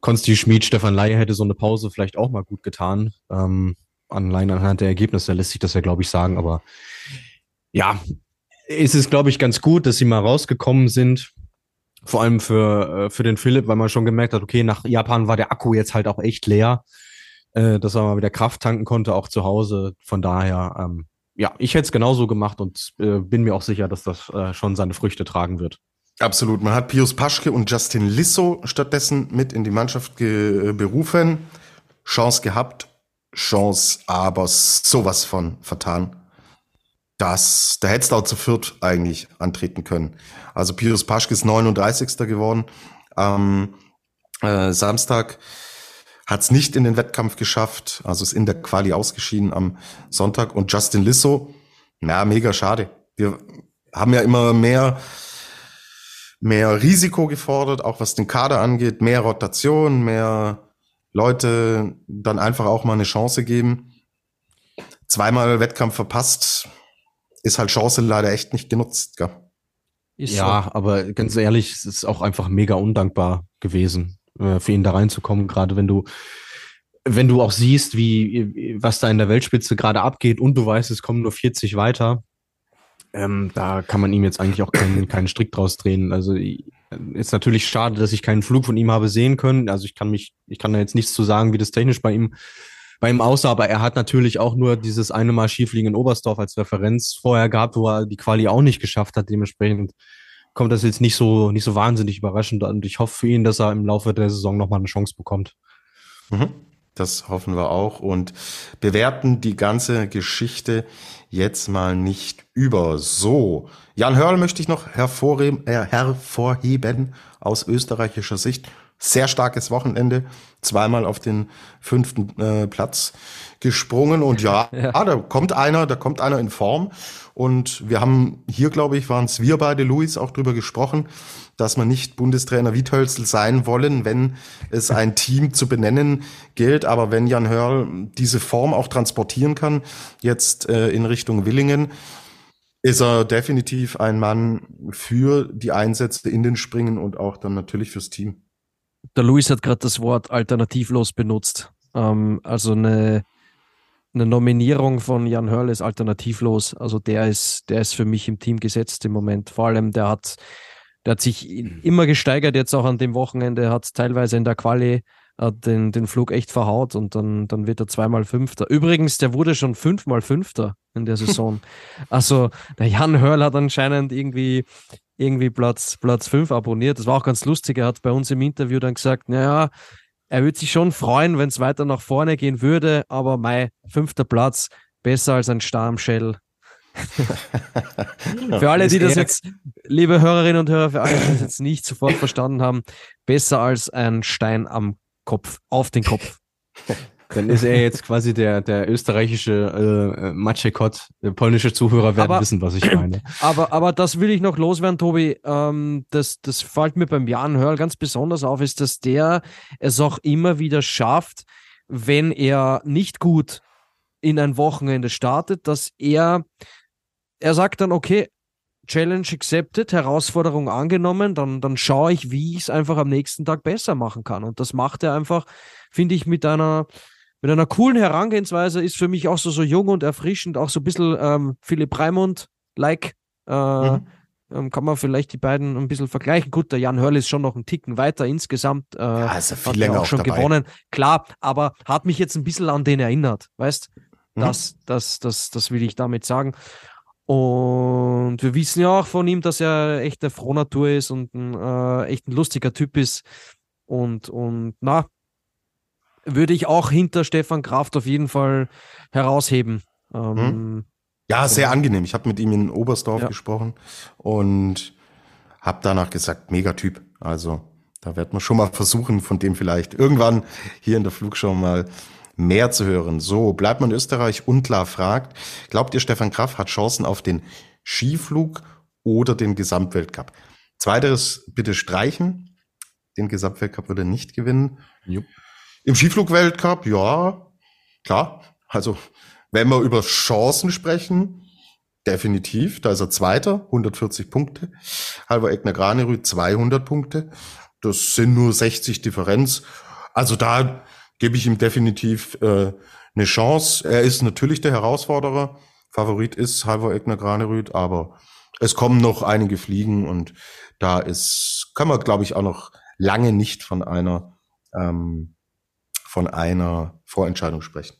Konsti Schmid, Stefan Leier hätte so eine Pause vielleicht auch mal gut getan. Ähm, allein anhand der Ergebnisse lässt sich das ja, glaube ich, sagen. Aber ja, ist es, glaube ich, ganz gut, dass sie mal rausgekommen sind. Vor allem für, äh, für den Philipp, weil man schon gemerkt hat, okay, nach Japan war der Akku jetzt halt auch echt leer, äh, dass er mal wieder Kraft tanken konnte, auch zu Hause. Von daher, ähm, ja, ich hätte es genauso gemacht und äh, bin mir auch sicher, dass das äh, schon seine Früchte tragen wird. Absolut. Man hat Pius Paschke und Justin Lisso stattdessen mit in die Mannschaft äh, berufen. Chance gehabt, Chance aber sowas von vertan. Das, da hättest du auch zu viert eigentlich antreten können. Also Pius Paschke ist 39. geworden. Am äh, Samstag hat es nicht in den Wettkampf geschafft, also ist in der Quali ausgeschieden am Sonntag. Und Justin Lisso, na, mega schade. Wir haben ja immer mehr, mehr Risiko gefordert, auch was den Kader angeht, mehr Rotation, mehr Leute dann einfach auch mal eine Chance geben. Zweimal Wettkampf verpasst, ist halt Chance leider echt nicht genutzt. Gell? ja, so. aber ganz ehrlich, es ist auch einfach mega undankbar gewesen, äh, für ihn da reinzukommen, gerade wenn du wenn du auch siehst, wie was da in der Weltspitze gerade abgeht und du weißt, es kommen nur 40 weiter, ähm, da kann man ihm jetzt eigentlich auch keinen, keinen Strick draus drehen. Also ist natürlich schade, dass ich keinen Flug von ihm habe sehen können. Also ich kann mich, ich kann da jetzt nichts zu sagen, wie das technisch bei ihm bei ihm aussah, aber er hat natürlich auch nur dieses eine Mal Skifliegen in Oberstdorf als Referenz vorher gehabt, wo er die Quali auch nicht geschafft hat. Dementsprechend kommt das jetzt nicht so, nicht so wahnsinnig überraschend und ich hoffe für ihn, dass er im Laufe der Saison nochmal eine Chance bekommt. Mhm. Das hoffen wir auch und bewerten die ganze Geschichte jetzt mal nicht über. So, Jan Hörl möchte ich noch hervorheben, äh, hervorheben aus österreichischer Sicht sehr starkes Wochenende, zweimal auf den fünften äh, Platz gesprungen. Und ja, ja, da kommt einer, da kommt einer in Form. Und wir haben hier, glaube ich, waren es wir beide, Luis, auch drüber gesprochen, dass man nicht Bundestrainer Wiethölzel sein wollen, wenn es ein Team zu benennen gilt, aber wenn Jan Hörl diese Form auch transportieren kann, jetzt äh, in Richtung Willingen, ist er definitiv ein Mann für die Einsätze in den Springen und auch dann natürlich fürs Team der Luis hat gerade das Wort alternativlos benutzt. Ähm, also eine, eine Nominierung von Jan Hörl ist alternativlos. Also der ist, der ist für mich im Team gesetzt im Moment. Vor allem, der hat, der hat sich immer gesteigert, jetzt auch an dem Wochenende, hat teilweise in der Quali den, den Flug echt verhaut und dann, dann wird er zweimal Fünfter. Übrigens, der wurde schon fünfmal Fünfter in der Saison. also der Jan Hörl hat anscheinend irgendwie irgendwie Platz, Platz 5 abonniert. Das war auch ganz lustig. Er hat bei uns im Interview dann gesagt, naja, er würde sich schon freuen, wenn es weiter nach vorne gehen würde, aber mein fünfter Platz besser als ein Starmshell. für alle, die das jetzt, liebe Hörerinnen und Hörer, für alle, die das jetzt nicht sofort verstanden haben, besser als ein Stein am Kopf, auf den Kopf. Dann ist er jetzt quasi der, der österreichische äh, Maciekot. Polnische Zuhörer werden aber, wissen, was ich meine. Aber, aber das will ich noch loswerden, Tobi. Ähm, das, das fällt mir beim Jan Hörl ganz besonders auf, ist, dass der es auch immer wieder schafft, wenn er nicht gut in ein Wochenende startet, dass er, er sagt dann, okay, Challenge accepted, Herausforderung angenommen, dann, dann schaue ich, wie ich es einfach am nächsten Tag besser machen kann. Und das macht er einfach, finde ich, mit einer, mit einer coolen Herangehensweise, ist für mich auch so, so jung und erfrischend, auch so ein bisschen ähm, Philipp Raimund-like. Äh, mhm. ähm, kann man vielleicht die beiden ein bisschen vergleichen. Gut, der Jan Hörl ist schon noch einen Ticken weiter insgesamt. Äh, ja, ist ja viel länger auch schon dabei. gewonnen. Klar, aber hat mich jetzt ein bisschen an den erinnert, weißt? Mhm. Das, das, das, das will ich damit sagen. Und wir wissen ja auch von ihm, dass er echt eine Frohnatur ist und ein, äh, echt ein lustiger Typ ist. Und, und na, würde ich auch hinter Stefan Kraft auf jeden Fall herausheben. Ähm, hm. Ja, sehr angenehm. Ich habe mit ihm in Oberstdorf ja. gesprochen und habe danach gesagt, Megatyp. Also da wird man schon mal versuchen, von dem vielleicht irgendwann hier in der Flugshow mal mehr zu hören. So, bleibt man in Österreich unklar fragt, glaubt ihr, Stefan Kraft hat Chancen auf den Skiflug oder den Gesamtweltcup? Zweiteres bitte streichen. Den Gesamtweltcup würde er nicht gewinnen. Jupp. Im Skiflugweltcup, ja, klar. Also, wenn wir über Chancen sprechen, definitiv. Da ist er Zweiter, 140 Punkte. Halber Egner Granerüth 200 Punkte. Das sind nur 60 Differenz. Also da gebe ich ihm definitiv äh, eine Chance. Er ist natürlich der Herausforderer. Favorit ist Halvor Egner Granerüth, aber es kommen noch einige Fliegen und da ist, kann man, glaube ich, auch noch lange nicht von einer ähm, von einer Vorentscheidung sprechen.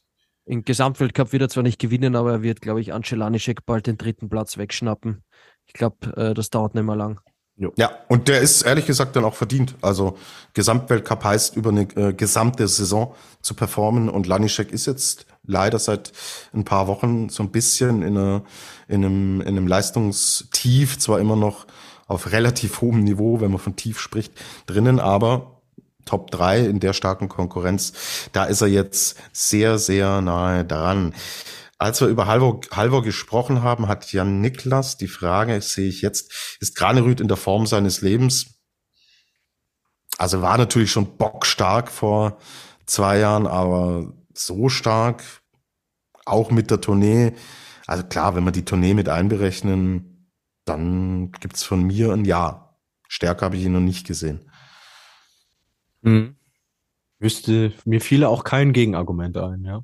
Im Gesamtweltcup wird er zwar nicht gewinnen, aber er wird, glaube ich, Ancelanischek bald den dritten Platz wegschnappen. Ich glaube, äh, das dauert nicht mehr lang. Jo. Ja, und der ist ehrlich gesagt dann auch verdient. Also Gesamtweltcup heißt über eine äh, gesamte Saison zu performen und Lanischek ist jetzt leider seit ein paar Wochen so ein bisschen in, eine, in, einem, in einem Leistungstief, zwar immer noch auf relativ hohem Niveau, wenn man von tief spricht, drinnen, aber Top 3 in der starken Konkurrenz, da ist er jetzt sehr, sehr nahe dran. Als wir über Halvor, Halvor gesprochen haben, hat Jan Niklas die Frage, sehe ich jetzt, ist Granerüth in der Form seines Lebens? Also war natürlich schon bockstark vor zwei Jahren, aber so stark, auch mit der Tournee. Also klar, wenn wir die Tournee mit einberechnen, dann gibt's von mir ein Ja. Stärker habe ich ihn noch nicht gesehen. Hm. Wüsste, mir fiele auch kein Gegenargument ein, ja.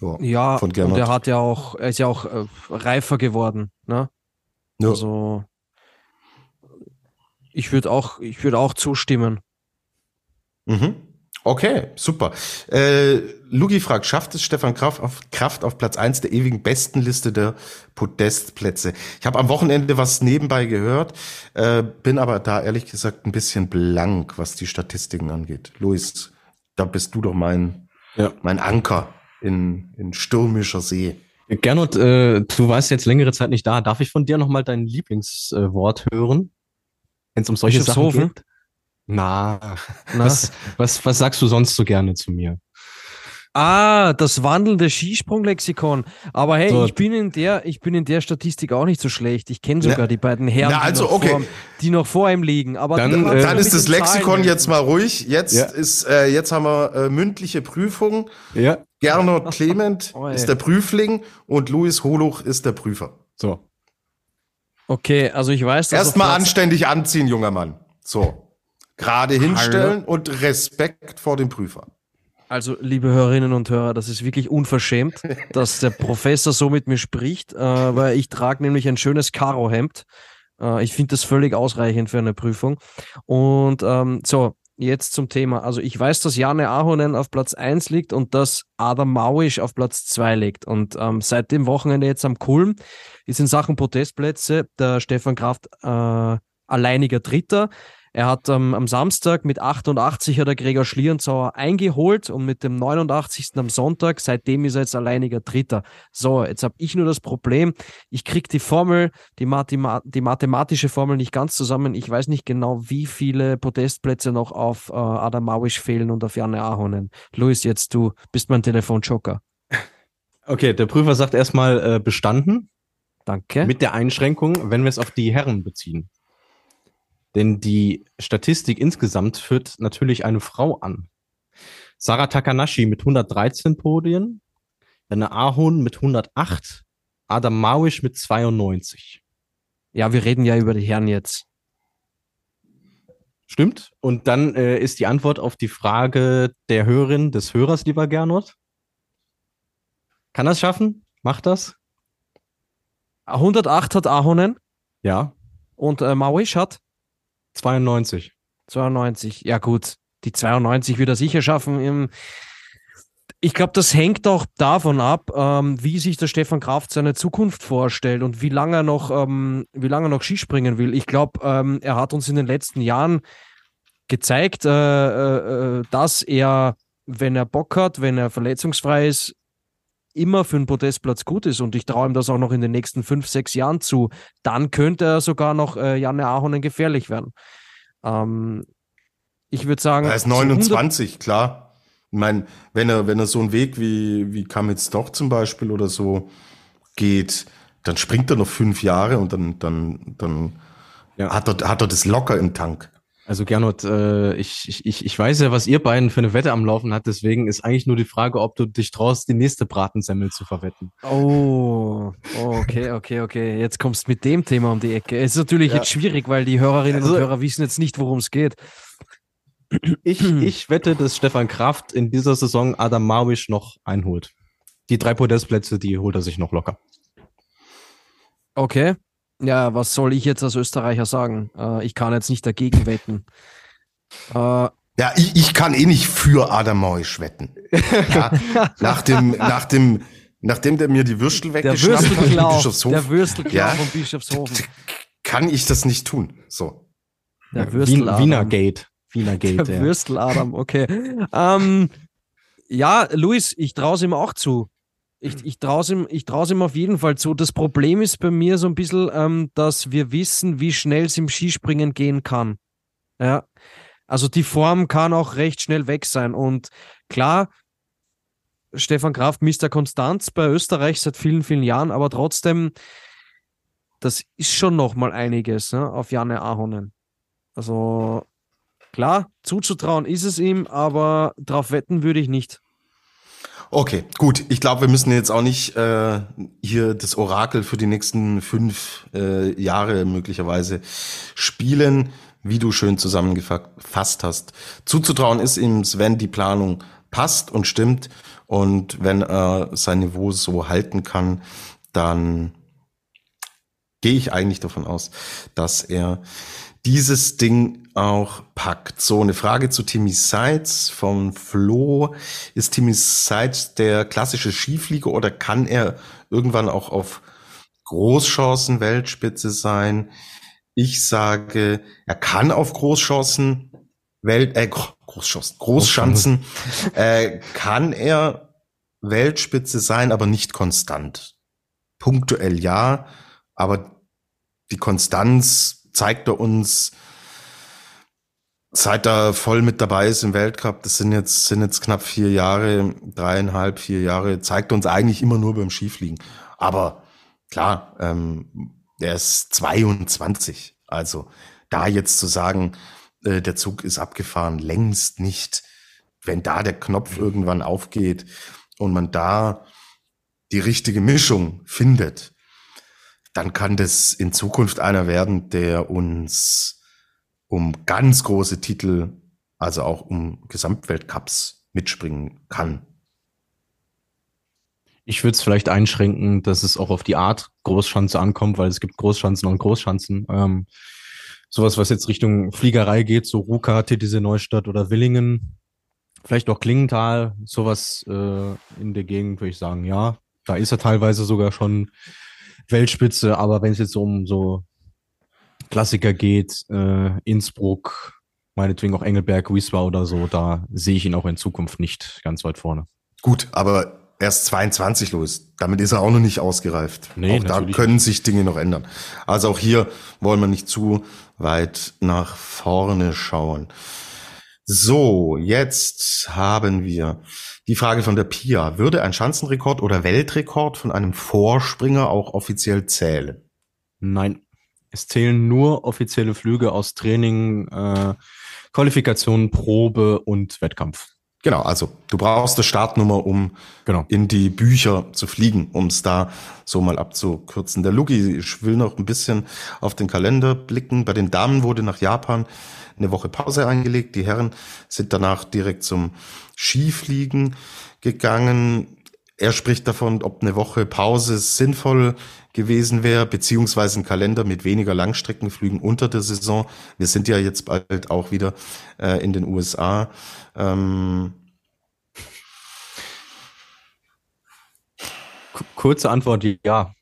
Ja, ja und er hat ja auch, er ist ja auch äh, reifer geworden. Ne? Ja. Also ich würde auch, ich würde auch zustimmen. Mhm. Okay, super. Äh, Lugi fragt, schafft es Stefan Kraft auf, Kraft auf Platz eins der ewigen besten Liste der Podestplätze? Ich habe am Wochenende was nebenbei gehört, äh, bin aber da ehrlich gesagt ein bisschen blank, was die Statistiken angeht. Luis, da bist du doch mein, ja. mein Anker in, in stürmischer See. Gernot, äh, du warst jetzt längere Zeit nicht da. Darf ich von dir nochmal dein Lieblingswort äh, hören, wenn es um solche Sachen geht? Na, Na? Was, was, was sagst du sonst so gerne zu mir? Ah, das wandelnde Skisprunglexikon. Aber hey, so. ich bin in der, ich bin in der Statistik auch nicht so schlecht. Ich kenne sogar ja. die beiden Herren, also, die, noch okay. vor, die, noch vor, ihm liegen. Aber dann, äh, dann ist das Lexikon Zahlen jetzt mal ruhig. Jetzt ja. ist, äh, jetzt haben wir äh, mündliche Prüfung. Ja. Gernot Clement oh, ist der Prüfling und Luis Holuch ist der Prüfer. So. Okay, also ich weiß, dass erstmal anständig anziehen, junger Mann. So. Gerade hinstellen und Respekt vor dem Prüfer. Also, liebe Hörerinnen und Hörer, das ist wirklich unverschämt, dass der Professor so mit mir spricht, äh, weil ich trage nämlich ein schönes Karohemd. Äh, ich finde das völlig ausreichend für eine Prüfung. Und ähm, so, jetzt zum Thema. Also ich weiß, dass Jane Ahonen auf Platz 1 liegt und dass Adam Mauisch auf Platz 2 liegt. Und ähm, seit dem Wochenende jetzt am Kulm ist in Sachen Protestplätze der Stefan Kraft äh, alleiniger Dritter. Er hat ähm, am Samstag mit 88 hat er Gregor Schlierenzauer eingeholt und mit dem 89. am Sonntag, seitdem ist er jetzt alleiniger Dritter. So, jetzt habe ich nur das Problem, ich kriege die Formel, die, Mathema die mathematische Formel nicht ganz zusammen. Ich weiß nicht genau, wie viele Podestplätze noch auf äh, Adam Mauisch fehlen und auf Janne Ahonen. Luis, jetzt du bist mein Telefonjoker. Okay, der Prüfer sagt erstmal äh, bestanden. Danke. Mit der Einschränkung, wenn wir es auf die Herren beziehen. Denn die Statistik insgesamt führt natürlich eine Frau an. Sarah Takanashi mit 113 Podien, eine Ahun mit 108, Adam Mawisch mit 92. Ja, wir reden ja über die Herren jetzt. Stimmt. Und dann äh, ist die Antwort auf die Frage der Hörerin, des Hörers, lieber Gernot. Kann das schaffen? Macht das? 108 hat Ahonen Ja. und äh, Mauisch hat 92. 92. Ja, gut. Die 92 wird er sicher schaffen. Ich glaube, das hängt auch davon ab, ähm, wie sich der Stefan Kraft seine Zukunft vorstellt und wie lange er noch, ähm, wie lange er noch Skispringen will. Ich glaube, ähm, er hat uns in den letzten Jahren gezeigt, äh, äh, äh, dass er, wenn er Bock hat, wenn er verletzungsfrei ist, immer für einen Podestplatz gut ist und ich traue ihm das auch noch in den nächsten fünf, sechs Jahren zu. Dann könnte er sogar noch äh, Janne Ahonen gefährlich werden. Ähm, ich würde sagen. Er ist 29, klar. Ich meine, wenn er, wenn er so einen Weg wie, wie Kamitz doch zum Beispiel oder so geht, dann springt er noch fünf Jahre und dann, dann, dann Ja. hat, er, hat er das locker im Tank. Also Gernot, äh, ich, ich- ich, weiß ja, was ihr beiden für eine Wette am Laufen habt, deswegen ist eigentlich nur die Frage, ob du dich traust, die nächste Bratensemmel zu verwetten. Oh, okay, okay, okay. Jetzt kommst du mit dem Thema um die Ecke. Es ist natürlich Ja. jetzt schwierig, weil die Hörerinnen Also- und Hörer wissen jetzt nicht, worum es geht. Ich, ich wette, dass Stefan Kraft in dieser Saison Adam Mawisch noch einholt. Die drei Podestplätze, die holt er sich noch locker. Okay. Ja, was soll ich jetzt als Österreicher sagen? Äh, ich kann jetzt nicht dagegen wetten. Äh, Ja, ich, ich kann eh nicht für Adam Meusch wetten. Ja, nach dem, nach dem, nachdem der mir die Würstel der weggeschnappt hat Bischofshofen, der Würstelklau Ja. von Bischofshofen. kann ich das nicht tun. So. Der Wien, Würsteladam. Wiener Gate. Wiener Gate, Der ja. Würsteladam, okay. Ähm, ja, Luis, ich traue es ihm auch zu. Ich, ich traue es ihm, ich ihm auf jeden Fall zu. Das Problem ist bei mir so ein bisschen, ähm, dass wir wissen, wie schnell es im Skispringen gehen kann. Ja. Also die Form kann auch recht schnell weg sein. Und klar, Stefan Kraft Mr. Konstanz bei Österreich seit vielen, vielen Jahren, aber trotzdem, das ist schon noch mal einiges ne, auf Janne Ahonen. Also Klar, zuzutrauen ist es ihm, aber drauf wetten würde ich nicht. Okay, gut. Ich glaube, wir müssen jetzt auch nicht äh, hier das Orakel für die nächsten fünf äh, Jahre möglicherweise spielen, wie du schön zusammengefasst hast. Zuzutrauen ist ihm, wenn die Planung passt und stimmt und wenn er sein Niveau so halten kann, dann gehe ich eigentlich davon aus, dass er dieses Ding auch packt. So, eine Frage zu Timmy Seitz vom Flo. Ist Timmy Seitz der klassische Skiflieger oder kann er irgendwann auch auf Großchancen Weltspitze sein? Ich sage, er kann auf Großchancen Welt, äh, Gro- Großchancen, Großschanzen, äh, kann er Weltspitze sein, aber nicht konstant. Punktuell ja, aber die Konstanz zeigt er uns, seit er voll mit dabei ist im Weltcup, das sind jetzt, sind jetzt knapp vier Jahre, dreieinhalb, vier Jahre, zeigt uns eigentlich immer nur beim Skifliegen. Aber klar, ähm, er ist 22. Also da jetzt zu sagen, äh, der Zug ist abgefahren, längst nicht. Wenn da der Knopf irgendwann aufgeht und man da die richtige Mischung findet, dann kann das in Zukunft einer werden, der uns um ganz große Titel, also auch um Gesamtweltcups mitspringen kann. Ich würde es vielleicht einschränken, dass es auch auf die Art Großschanze ankommt, weil es gibt Großschanzen und Großschanzen. Ähm, sowas, was jetzt Richtung Fliegerei geht, so Ruka, Titisee Neustadt oder Willingen, vielleicht auch Klingenthal, sowas äh, in der Gegend würde ich sagen, ja, da ist er teilweise sogar schon Weltspitze, aber wenn es jetzt um so Klassiker geht, äh, Innsbruck, meinetwegen auch Engelberg, Wieswa oder so, da sehe ich ihn auch in Zukunft nicht ganz weit vorne. Gut, aber erst 22 los. Damit ist er auch noch nicht ausgereift. Nee, auch da können sich Dinge noch ändern. Also auch hier wollen wir nicht zu weit nach vorne schauen. So, jetzt haben wir die Frage von der Pia. Würde ein Schanzenrekord oder Weltrekord von einem Vorspringer auch offiziell zählen? Nein, es zählen nur offizielle Flüge aus Training, äh, Qualifikation, Probe und Wettkampf. Genau, also du brauchst eine Startnummer, um Genau. in die Bücher zu fliegen, um es da so mal abzukürzen. Der Lugi, ich will noch ein bisschen auf den Kalender blicken. Bei den Damen wurde nach Japan eine Woche Pause eingelegt. Die Herren sind danach direkt zum Skifliegen gegangen. Er spricht davon, ob eine Woche Pause sinnvoll gewesen wäre, beziehungsweise ein Kalender mit weniger Langstreckenflügen unter der Saison. Wir sind ja jetzt bald auch wieder äh, in den USA. Ähm, Kurze Antwort, ja.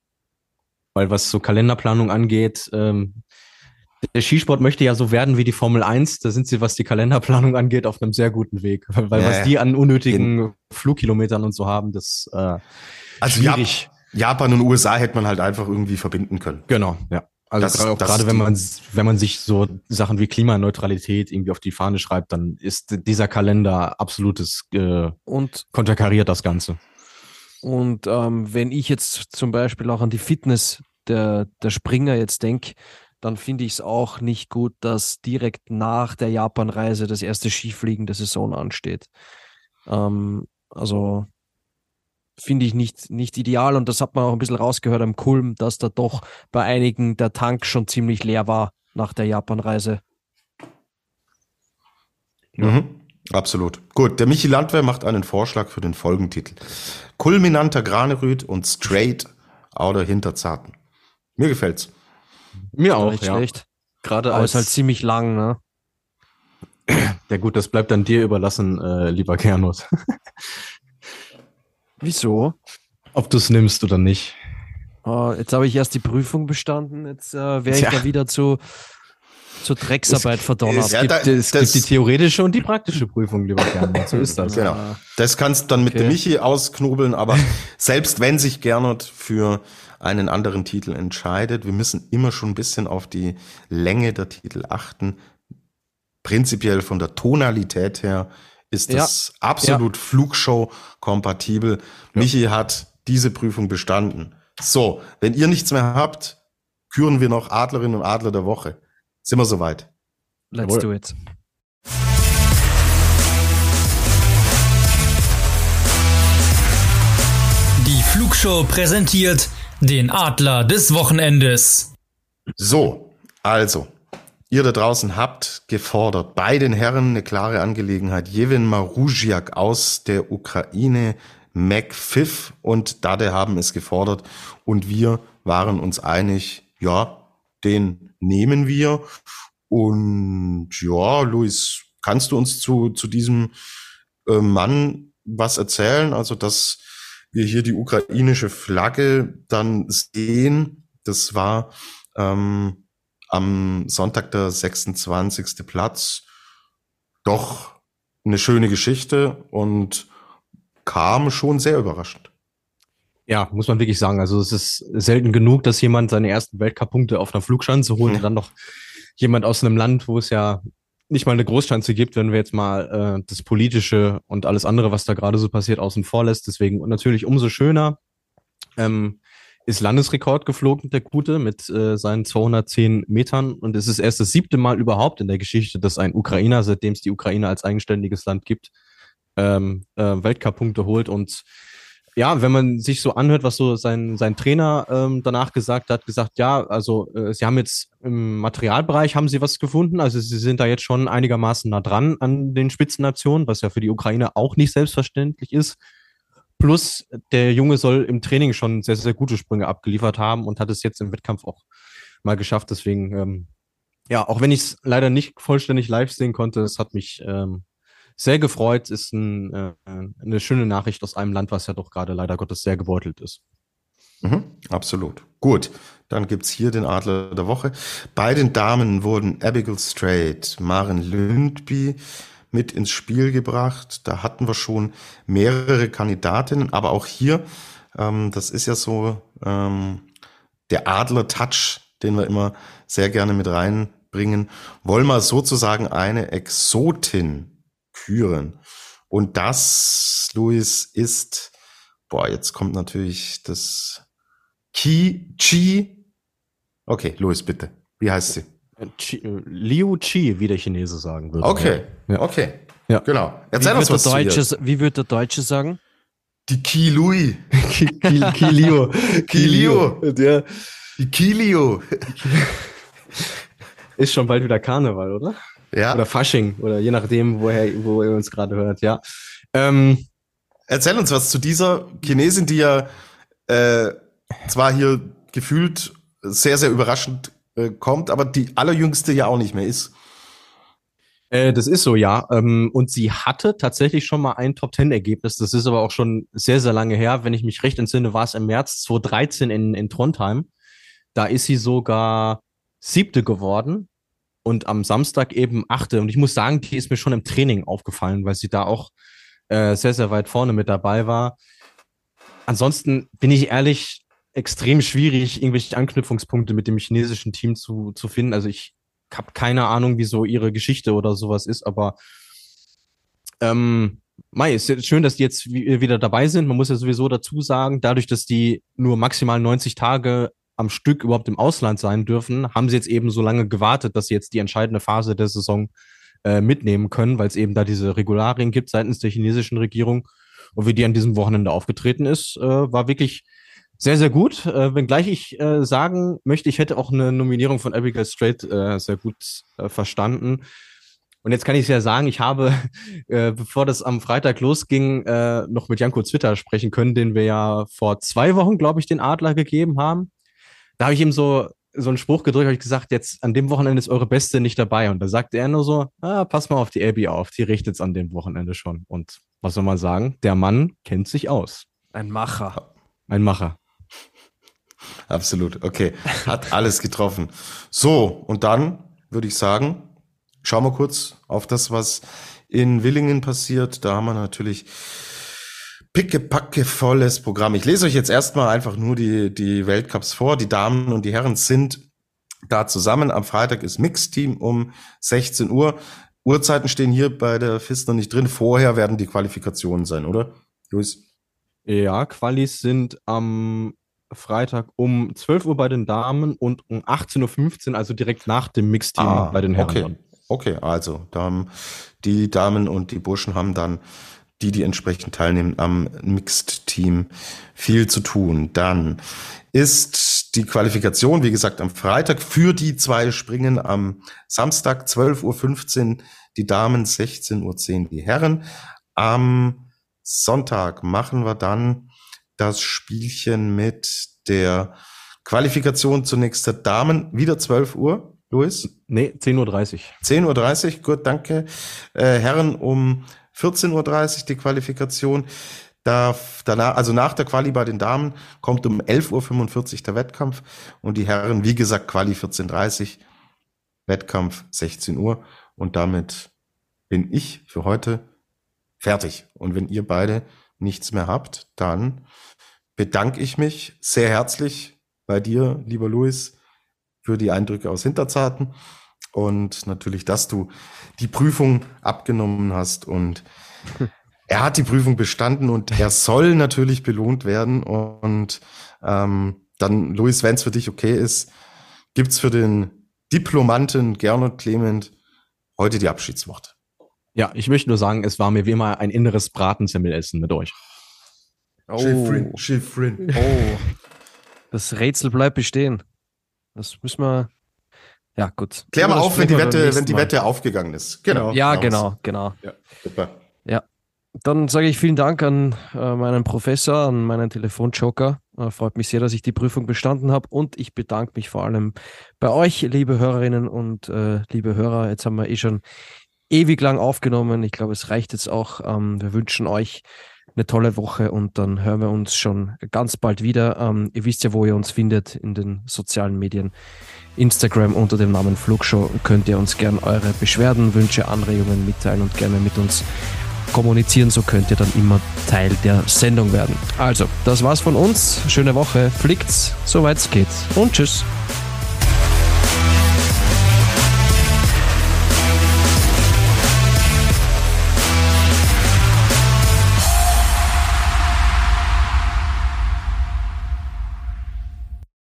Weil was so Kalenderplanung angeht, ähm, der Skisport möchte ja so werden wie die Formel 1. Da sind sie, was die Kalenderplanung angeht, auf einem sehr guten Weg. Weil Ja, was die an unnötigen Flugkilometern und so haben, das äh, Also Jap schwierig. Japan und USA hätte man halt einfach irgendwie verbinden können. Genau, ja. Also Das- gerade, auch das gerade wenn man wenn man sich so Sachen wie Klimaneutralität irgendwie auf die Fahne schreibt, dann ist dieser Kalender absolutes äh, Und konterkariert das Ganze. Und ähm, wenn ich jetzt zum Beispiel auch an die Fitness der, der Springer jetzt denke, dann finde ich es auch nicht gut, dass direkt nach der Japanreise das erste Skifliegen der Saison ansteht. Ähm, also finde ich nicht, nicht ideal und das hat man auch ein bisschen rausgehört am Kulm, dass da doch bei einigen der Tank schon ziemlich leer war nach der Japanreise. Mhm. Absolut. Gut, der Michi Landwehr macht einen Vorschlag für den Folgentitel. Kulminanter Granerüt und Straight oder Hinterzarten. Mir gefällt's. Mir auch, Nicht ja. schlecht. Gerade Aber als ist halt ziemlich lang, ne? ja gut, das bleibt dann dir überlassen, äh, lieber Gernot. Wieso? Ob du es nimmst oder nicht. Ah, jetzt habe ich erst die Prüfung bestanden, jetzt äh, wäre ich Tja. da wieder zu, zur Drecksarbeit verdonnert. Es, Ja, gibt, da- es das- gibt die theoretische und die praktische Prüfung, lieber Gernot. So ist das. Genau. Das kannst du dann mit Okay. dem Michi ausknobeln, aber selbst wenn sich Gernot für einen anderen Titel entscheidet, wir müssen immer schon ein bisschen auf die Länge der Titel achten. Prinzipiell von der Tonalität her ist das absolut Flugshow-kompatibel. Michi hat diese Prüfung bestanden. So, wenn ihr nichts mehr habt, küren wir noch Adlerinnen und Adler der Woche. Sind wir soweit? Let's Jawohl. do it. Die Flugshow präsentiert den Adler des Wochenendes. So, also, ihr da draußen habt gefordert, bei den Herren eine klare Angelegenheit. Jevin Maruziak aus der Ukraine, McFiff und Dade haben es gefordert und wir waren uns einig, ja, den nehmen wir. Und ja, Luis, kannst du uns zu, zu diesem äh, Mann was erzählen? Also, dass wir hier die ukrainische Flagge dann sehen, das war ähm, am Sonntag der 26. Platz doch eine schöne Geschichte und kam schon sehr überraschend. Ja, muss man wirklich sagen. Also es ist selten genug, dass jemand seine ersten Weltcup-Punkte auf einer Flugschanze holt und dann noch jemand aus einem Land, wo es ja nicht mal eine Großschanze gibt, wenn wir jetzt mal äh, das Politische und alles andere, was da gerade so passiert, außen vor lässt. Deswegen natürlich umso schöner. Ähm, ist Landesrekord geflogen, der Gute, mit äh, seinen 210 Metern. Und es ist erst das siebte Mal überhaupt in der Geschichte, dass ein Ukrainer, seitdem es die Ukraine als eigenständiges Land gibt, ähm, äh, Weltcup-Punkte holt. Und ja, wenn man sich so anhört, was so sein, sein Trainer ähm, danach gesagt hat, gesagt, ja, also äh, sie haben jetzt im Materialbereich haben sie was gefunden, also sie sind da jetzt schon einigermaßen nah dran an den Spitzennationen, was ja für die Ukraine auch nicht selbstverständlich ist. Plus der Junge soll im Training schon sehr, sehr gute Sprünge abgeliefert haben und hat es jetzt im Wettkampf auch mal geschafft. Deswegen, ähm, ja, auch wenn ich es leider nicht vollständig live sehen konnte, es hat mich ähm, sehr gefreut. Ist ein, äh, eine schöne Nachricht aus einem Land, was ja doch gerade leider Gottes sehr gebeutelt ist. Mhm, absolut. Gut, dann gibt's hier den Adler der Woche. Bei den Damen wurden Abigail Strait, Maren Lündby mit ins Spiel gebracht. Da hatten wir schon mehrere Kandidatinnen, aber auch hier, ähm, das ist ja so ähm, der Adler-Touch, den wir immer sehr gerne mit reinbringen, wollen wir sozusagen eine Exotin küren. Und das, Luis, ist, boah, jetzt kommt natürlich das Ki, Chi. Okay, Luis, bitte. Wie heißt sie? Äh, Chi, äh, Liu Chi, wie der Chinese sagen würde. Okay, Ja. okay. Ja. Genau. Erzähl wie uns was Deutsche, zu ihr. Wie würde der Deutsche sagen? Die Kilui. Kilio. Kilio. Der Die Kilio. ist schon bald wieder Karneval, oder? Ja. Oder Fasching, oder je nachdem, woher, wo ihr uns gerade hört, ja. Ähm, Erzähl uns was zu dieser Chinesin, die ja äh, zwar hier gefühlt sehr, sehr überraschend äh, kommt, aber die allerjüngste ja auch nicht mehr ist. Äh, das ist so, ja. Ähm, und sie hatte tatsächlich schon mal ein Top-10-Ergebnis. Das ist aber auch schon sehr, sehr lange her. Wenn ich mich recht entsinne, war es im März 2013 in, in Trondheim. Da ist sie sogar siebte geworden und am Samstag eben achte. Und ich muss sagen, die ist mir schon im Training aufgefallen, weil sie da auch äh, sehr, sehr weit vorne mit dabei war. Ansonsten bin ich ehrlich extrem schwierig, irgendwelche Anknüpfungspunkte mit dem chinesischen Team zu, zu finden. Also ich habe keine Ahnung, wie so ihre Geschichte oder sowas ist, aber ähm, Mai, ist schön, dass die jetzt wieder dabei sind. Man muss ja sowieso dazu sagen, dadurch, dass die nur maximal 90 Tage am Stück überhaupt im Ausland sein dürfen, haben sie jetzt eben so lange gewartet, dass sie jetzt die entscheidende Phase der Saison äh, mitnehmen können, weil es eben da diese Regularien gibt seitens der chinesischen Regierung. Und wie die an diesem Wochenende aufgetreten ist, äh, war wirklich sehr, sehr gut. Äh, wenngleich ich sagen möchte, ich hätte auch eine Nominierung von Abigail Strait sehr gut verstanden. Und jetzt kann ich es ja sagen, ich habe, bevor das am Freitag losging, noch mit Janko Zwitter sprechen können, den wir ja vor zwei Wochen, glaube ich, den Adler gegeben haben. Da habe ich ihm so, so einen Spruch gedrückt, habe ich gesagt, jetzt an dem Wochenende ist eure Beste nicht dabei. Und da sagte er nur so, ah, pass mal auf die Abby auf, die richtet es an dem Wochenende schon. Und was soll man sagen? Der Mann kennt sich aus. Ein Macher. Ein Macher. Absolut. Okay. Hat alles getroffen. So, und dann würde ich sagen, schauen wir kurz auf das, was in Willingen passiert. Da haben wir natürlich pickepacke volles Programm. Ich lese euch jetzt erstmal einfach nur die, die Weltcups vor. Die Damen und die Herren sind da zusammen. Am Freitag ist Mixteam um 16 Uhr. Uhrzeiten stehen hier bei der FIS noch nicht drin. Vorher werden die Qualifikationen sein, oder? Luis? Ja, Qualis sind am Freitag um 12 Uhr bei den Damen und um 18.15 Uhr, also direkt nach dem Mixteam Ah, bei den Herren. okay. Okay, also da haben die Damen und die Burschen haben dann, die, die entsprechend teilnehmen, am Mixed-Team viel zu tun. Dann ist die Qualifikation, wie gesagt, am Freitag für die zwei Springen am Samstag 12.15 Uhr die Damen, 16.10 Uhr die Herren. Am Sonntag machen wir dann das Spielchen mit der Qualifikation zunächst der Damen, wieder 12 Uhr, Luis. Nee, 10.30 Uhr. 10.30 Uhr, gut, danke. Äh, Herren um 14.30 Uhr die Qualifikation. Da, danach, also nach der Quali bei den Damen kommt um 11.45 Uhr der Wettkampf und die Herren, wie gesagt, Quali 14.30 Uhr, Wettkampf 16 Uhr und damit bin ich für heute fertig. Und wenn ihr beide nichts mehr habt, dann bedanke ich mich sehr herzlich bei dir, lieber Luis, für die Eindrücke aus Hinterzarten und natürlich, dass du die Prüfung abgenommen hast und er hat die Prüfung bestanden und er soll natürlich belohnt werden und ähm, dann, Luis, wenn es für dich okay ist, gibt's für den Diplomanten Gernot Clement heute die Abschiedsworte. Ja, ich möchte nur sagen, es war mir wie immer ein inneres Bratenzemmelessen mit euch. Oh, Schiffrin. oh. Das Rätsel bleibt bestehen. Das müssen wir. Ja, gut. Klär mal auf, wenn die Wette, wenn die Mal. Wette aufgegangen ist. Genau. Ja, Raus. genau, genau. Super. Dann sage ich vielen Dank an äh, meinen Professor, an meinen Telefonjoker. Äh, freut mich sehr, dass ich die Prüfung bestanden habe und ich bedanke mich vor allem bei euch, liebe Hörerinnen und äh, liebe Hörer. Jetzt haben wir eh schon ewig lang aufgenommen. Ich glaube, es reicht jetzt auch. Ähm, wir wünschen euch eine tolle Woche und dann hören wir uns schon ganz bald wieder. Ähm, ihr wisst ja, wo ihr uns findet in den sozialen Medien. Instagram unter dem Namen Flugshow könnt ihr uns gern eure Beschwerden, Wünsche, Anregungen mitteilen und gerne mit uns kommunizieren. So könnt ihr dann immer Teil der Sendung werden. Also, das war's von uns. Schöne Woche. Fliegt's, soweit es geht. Und tschüss.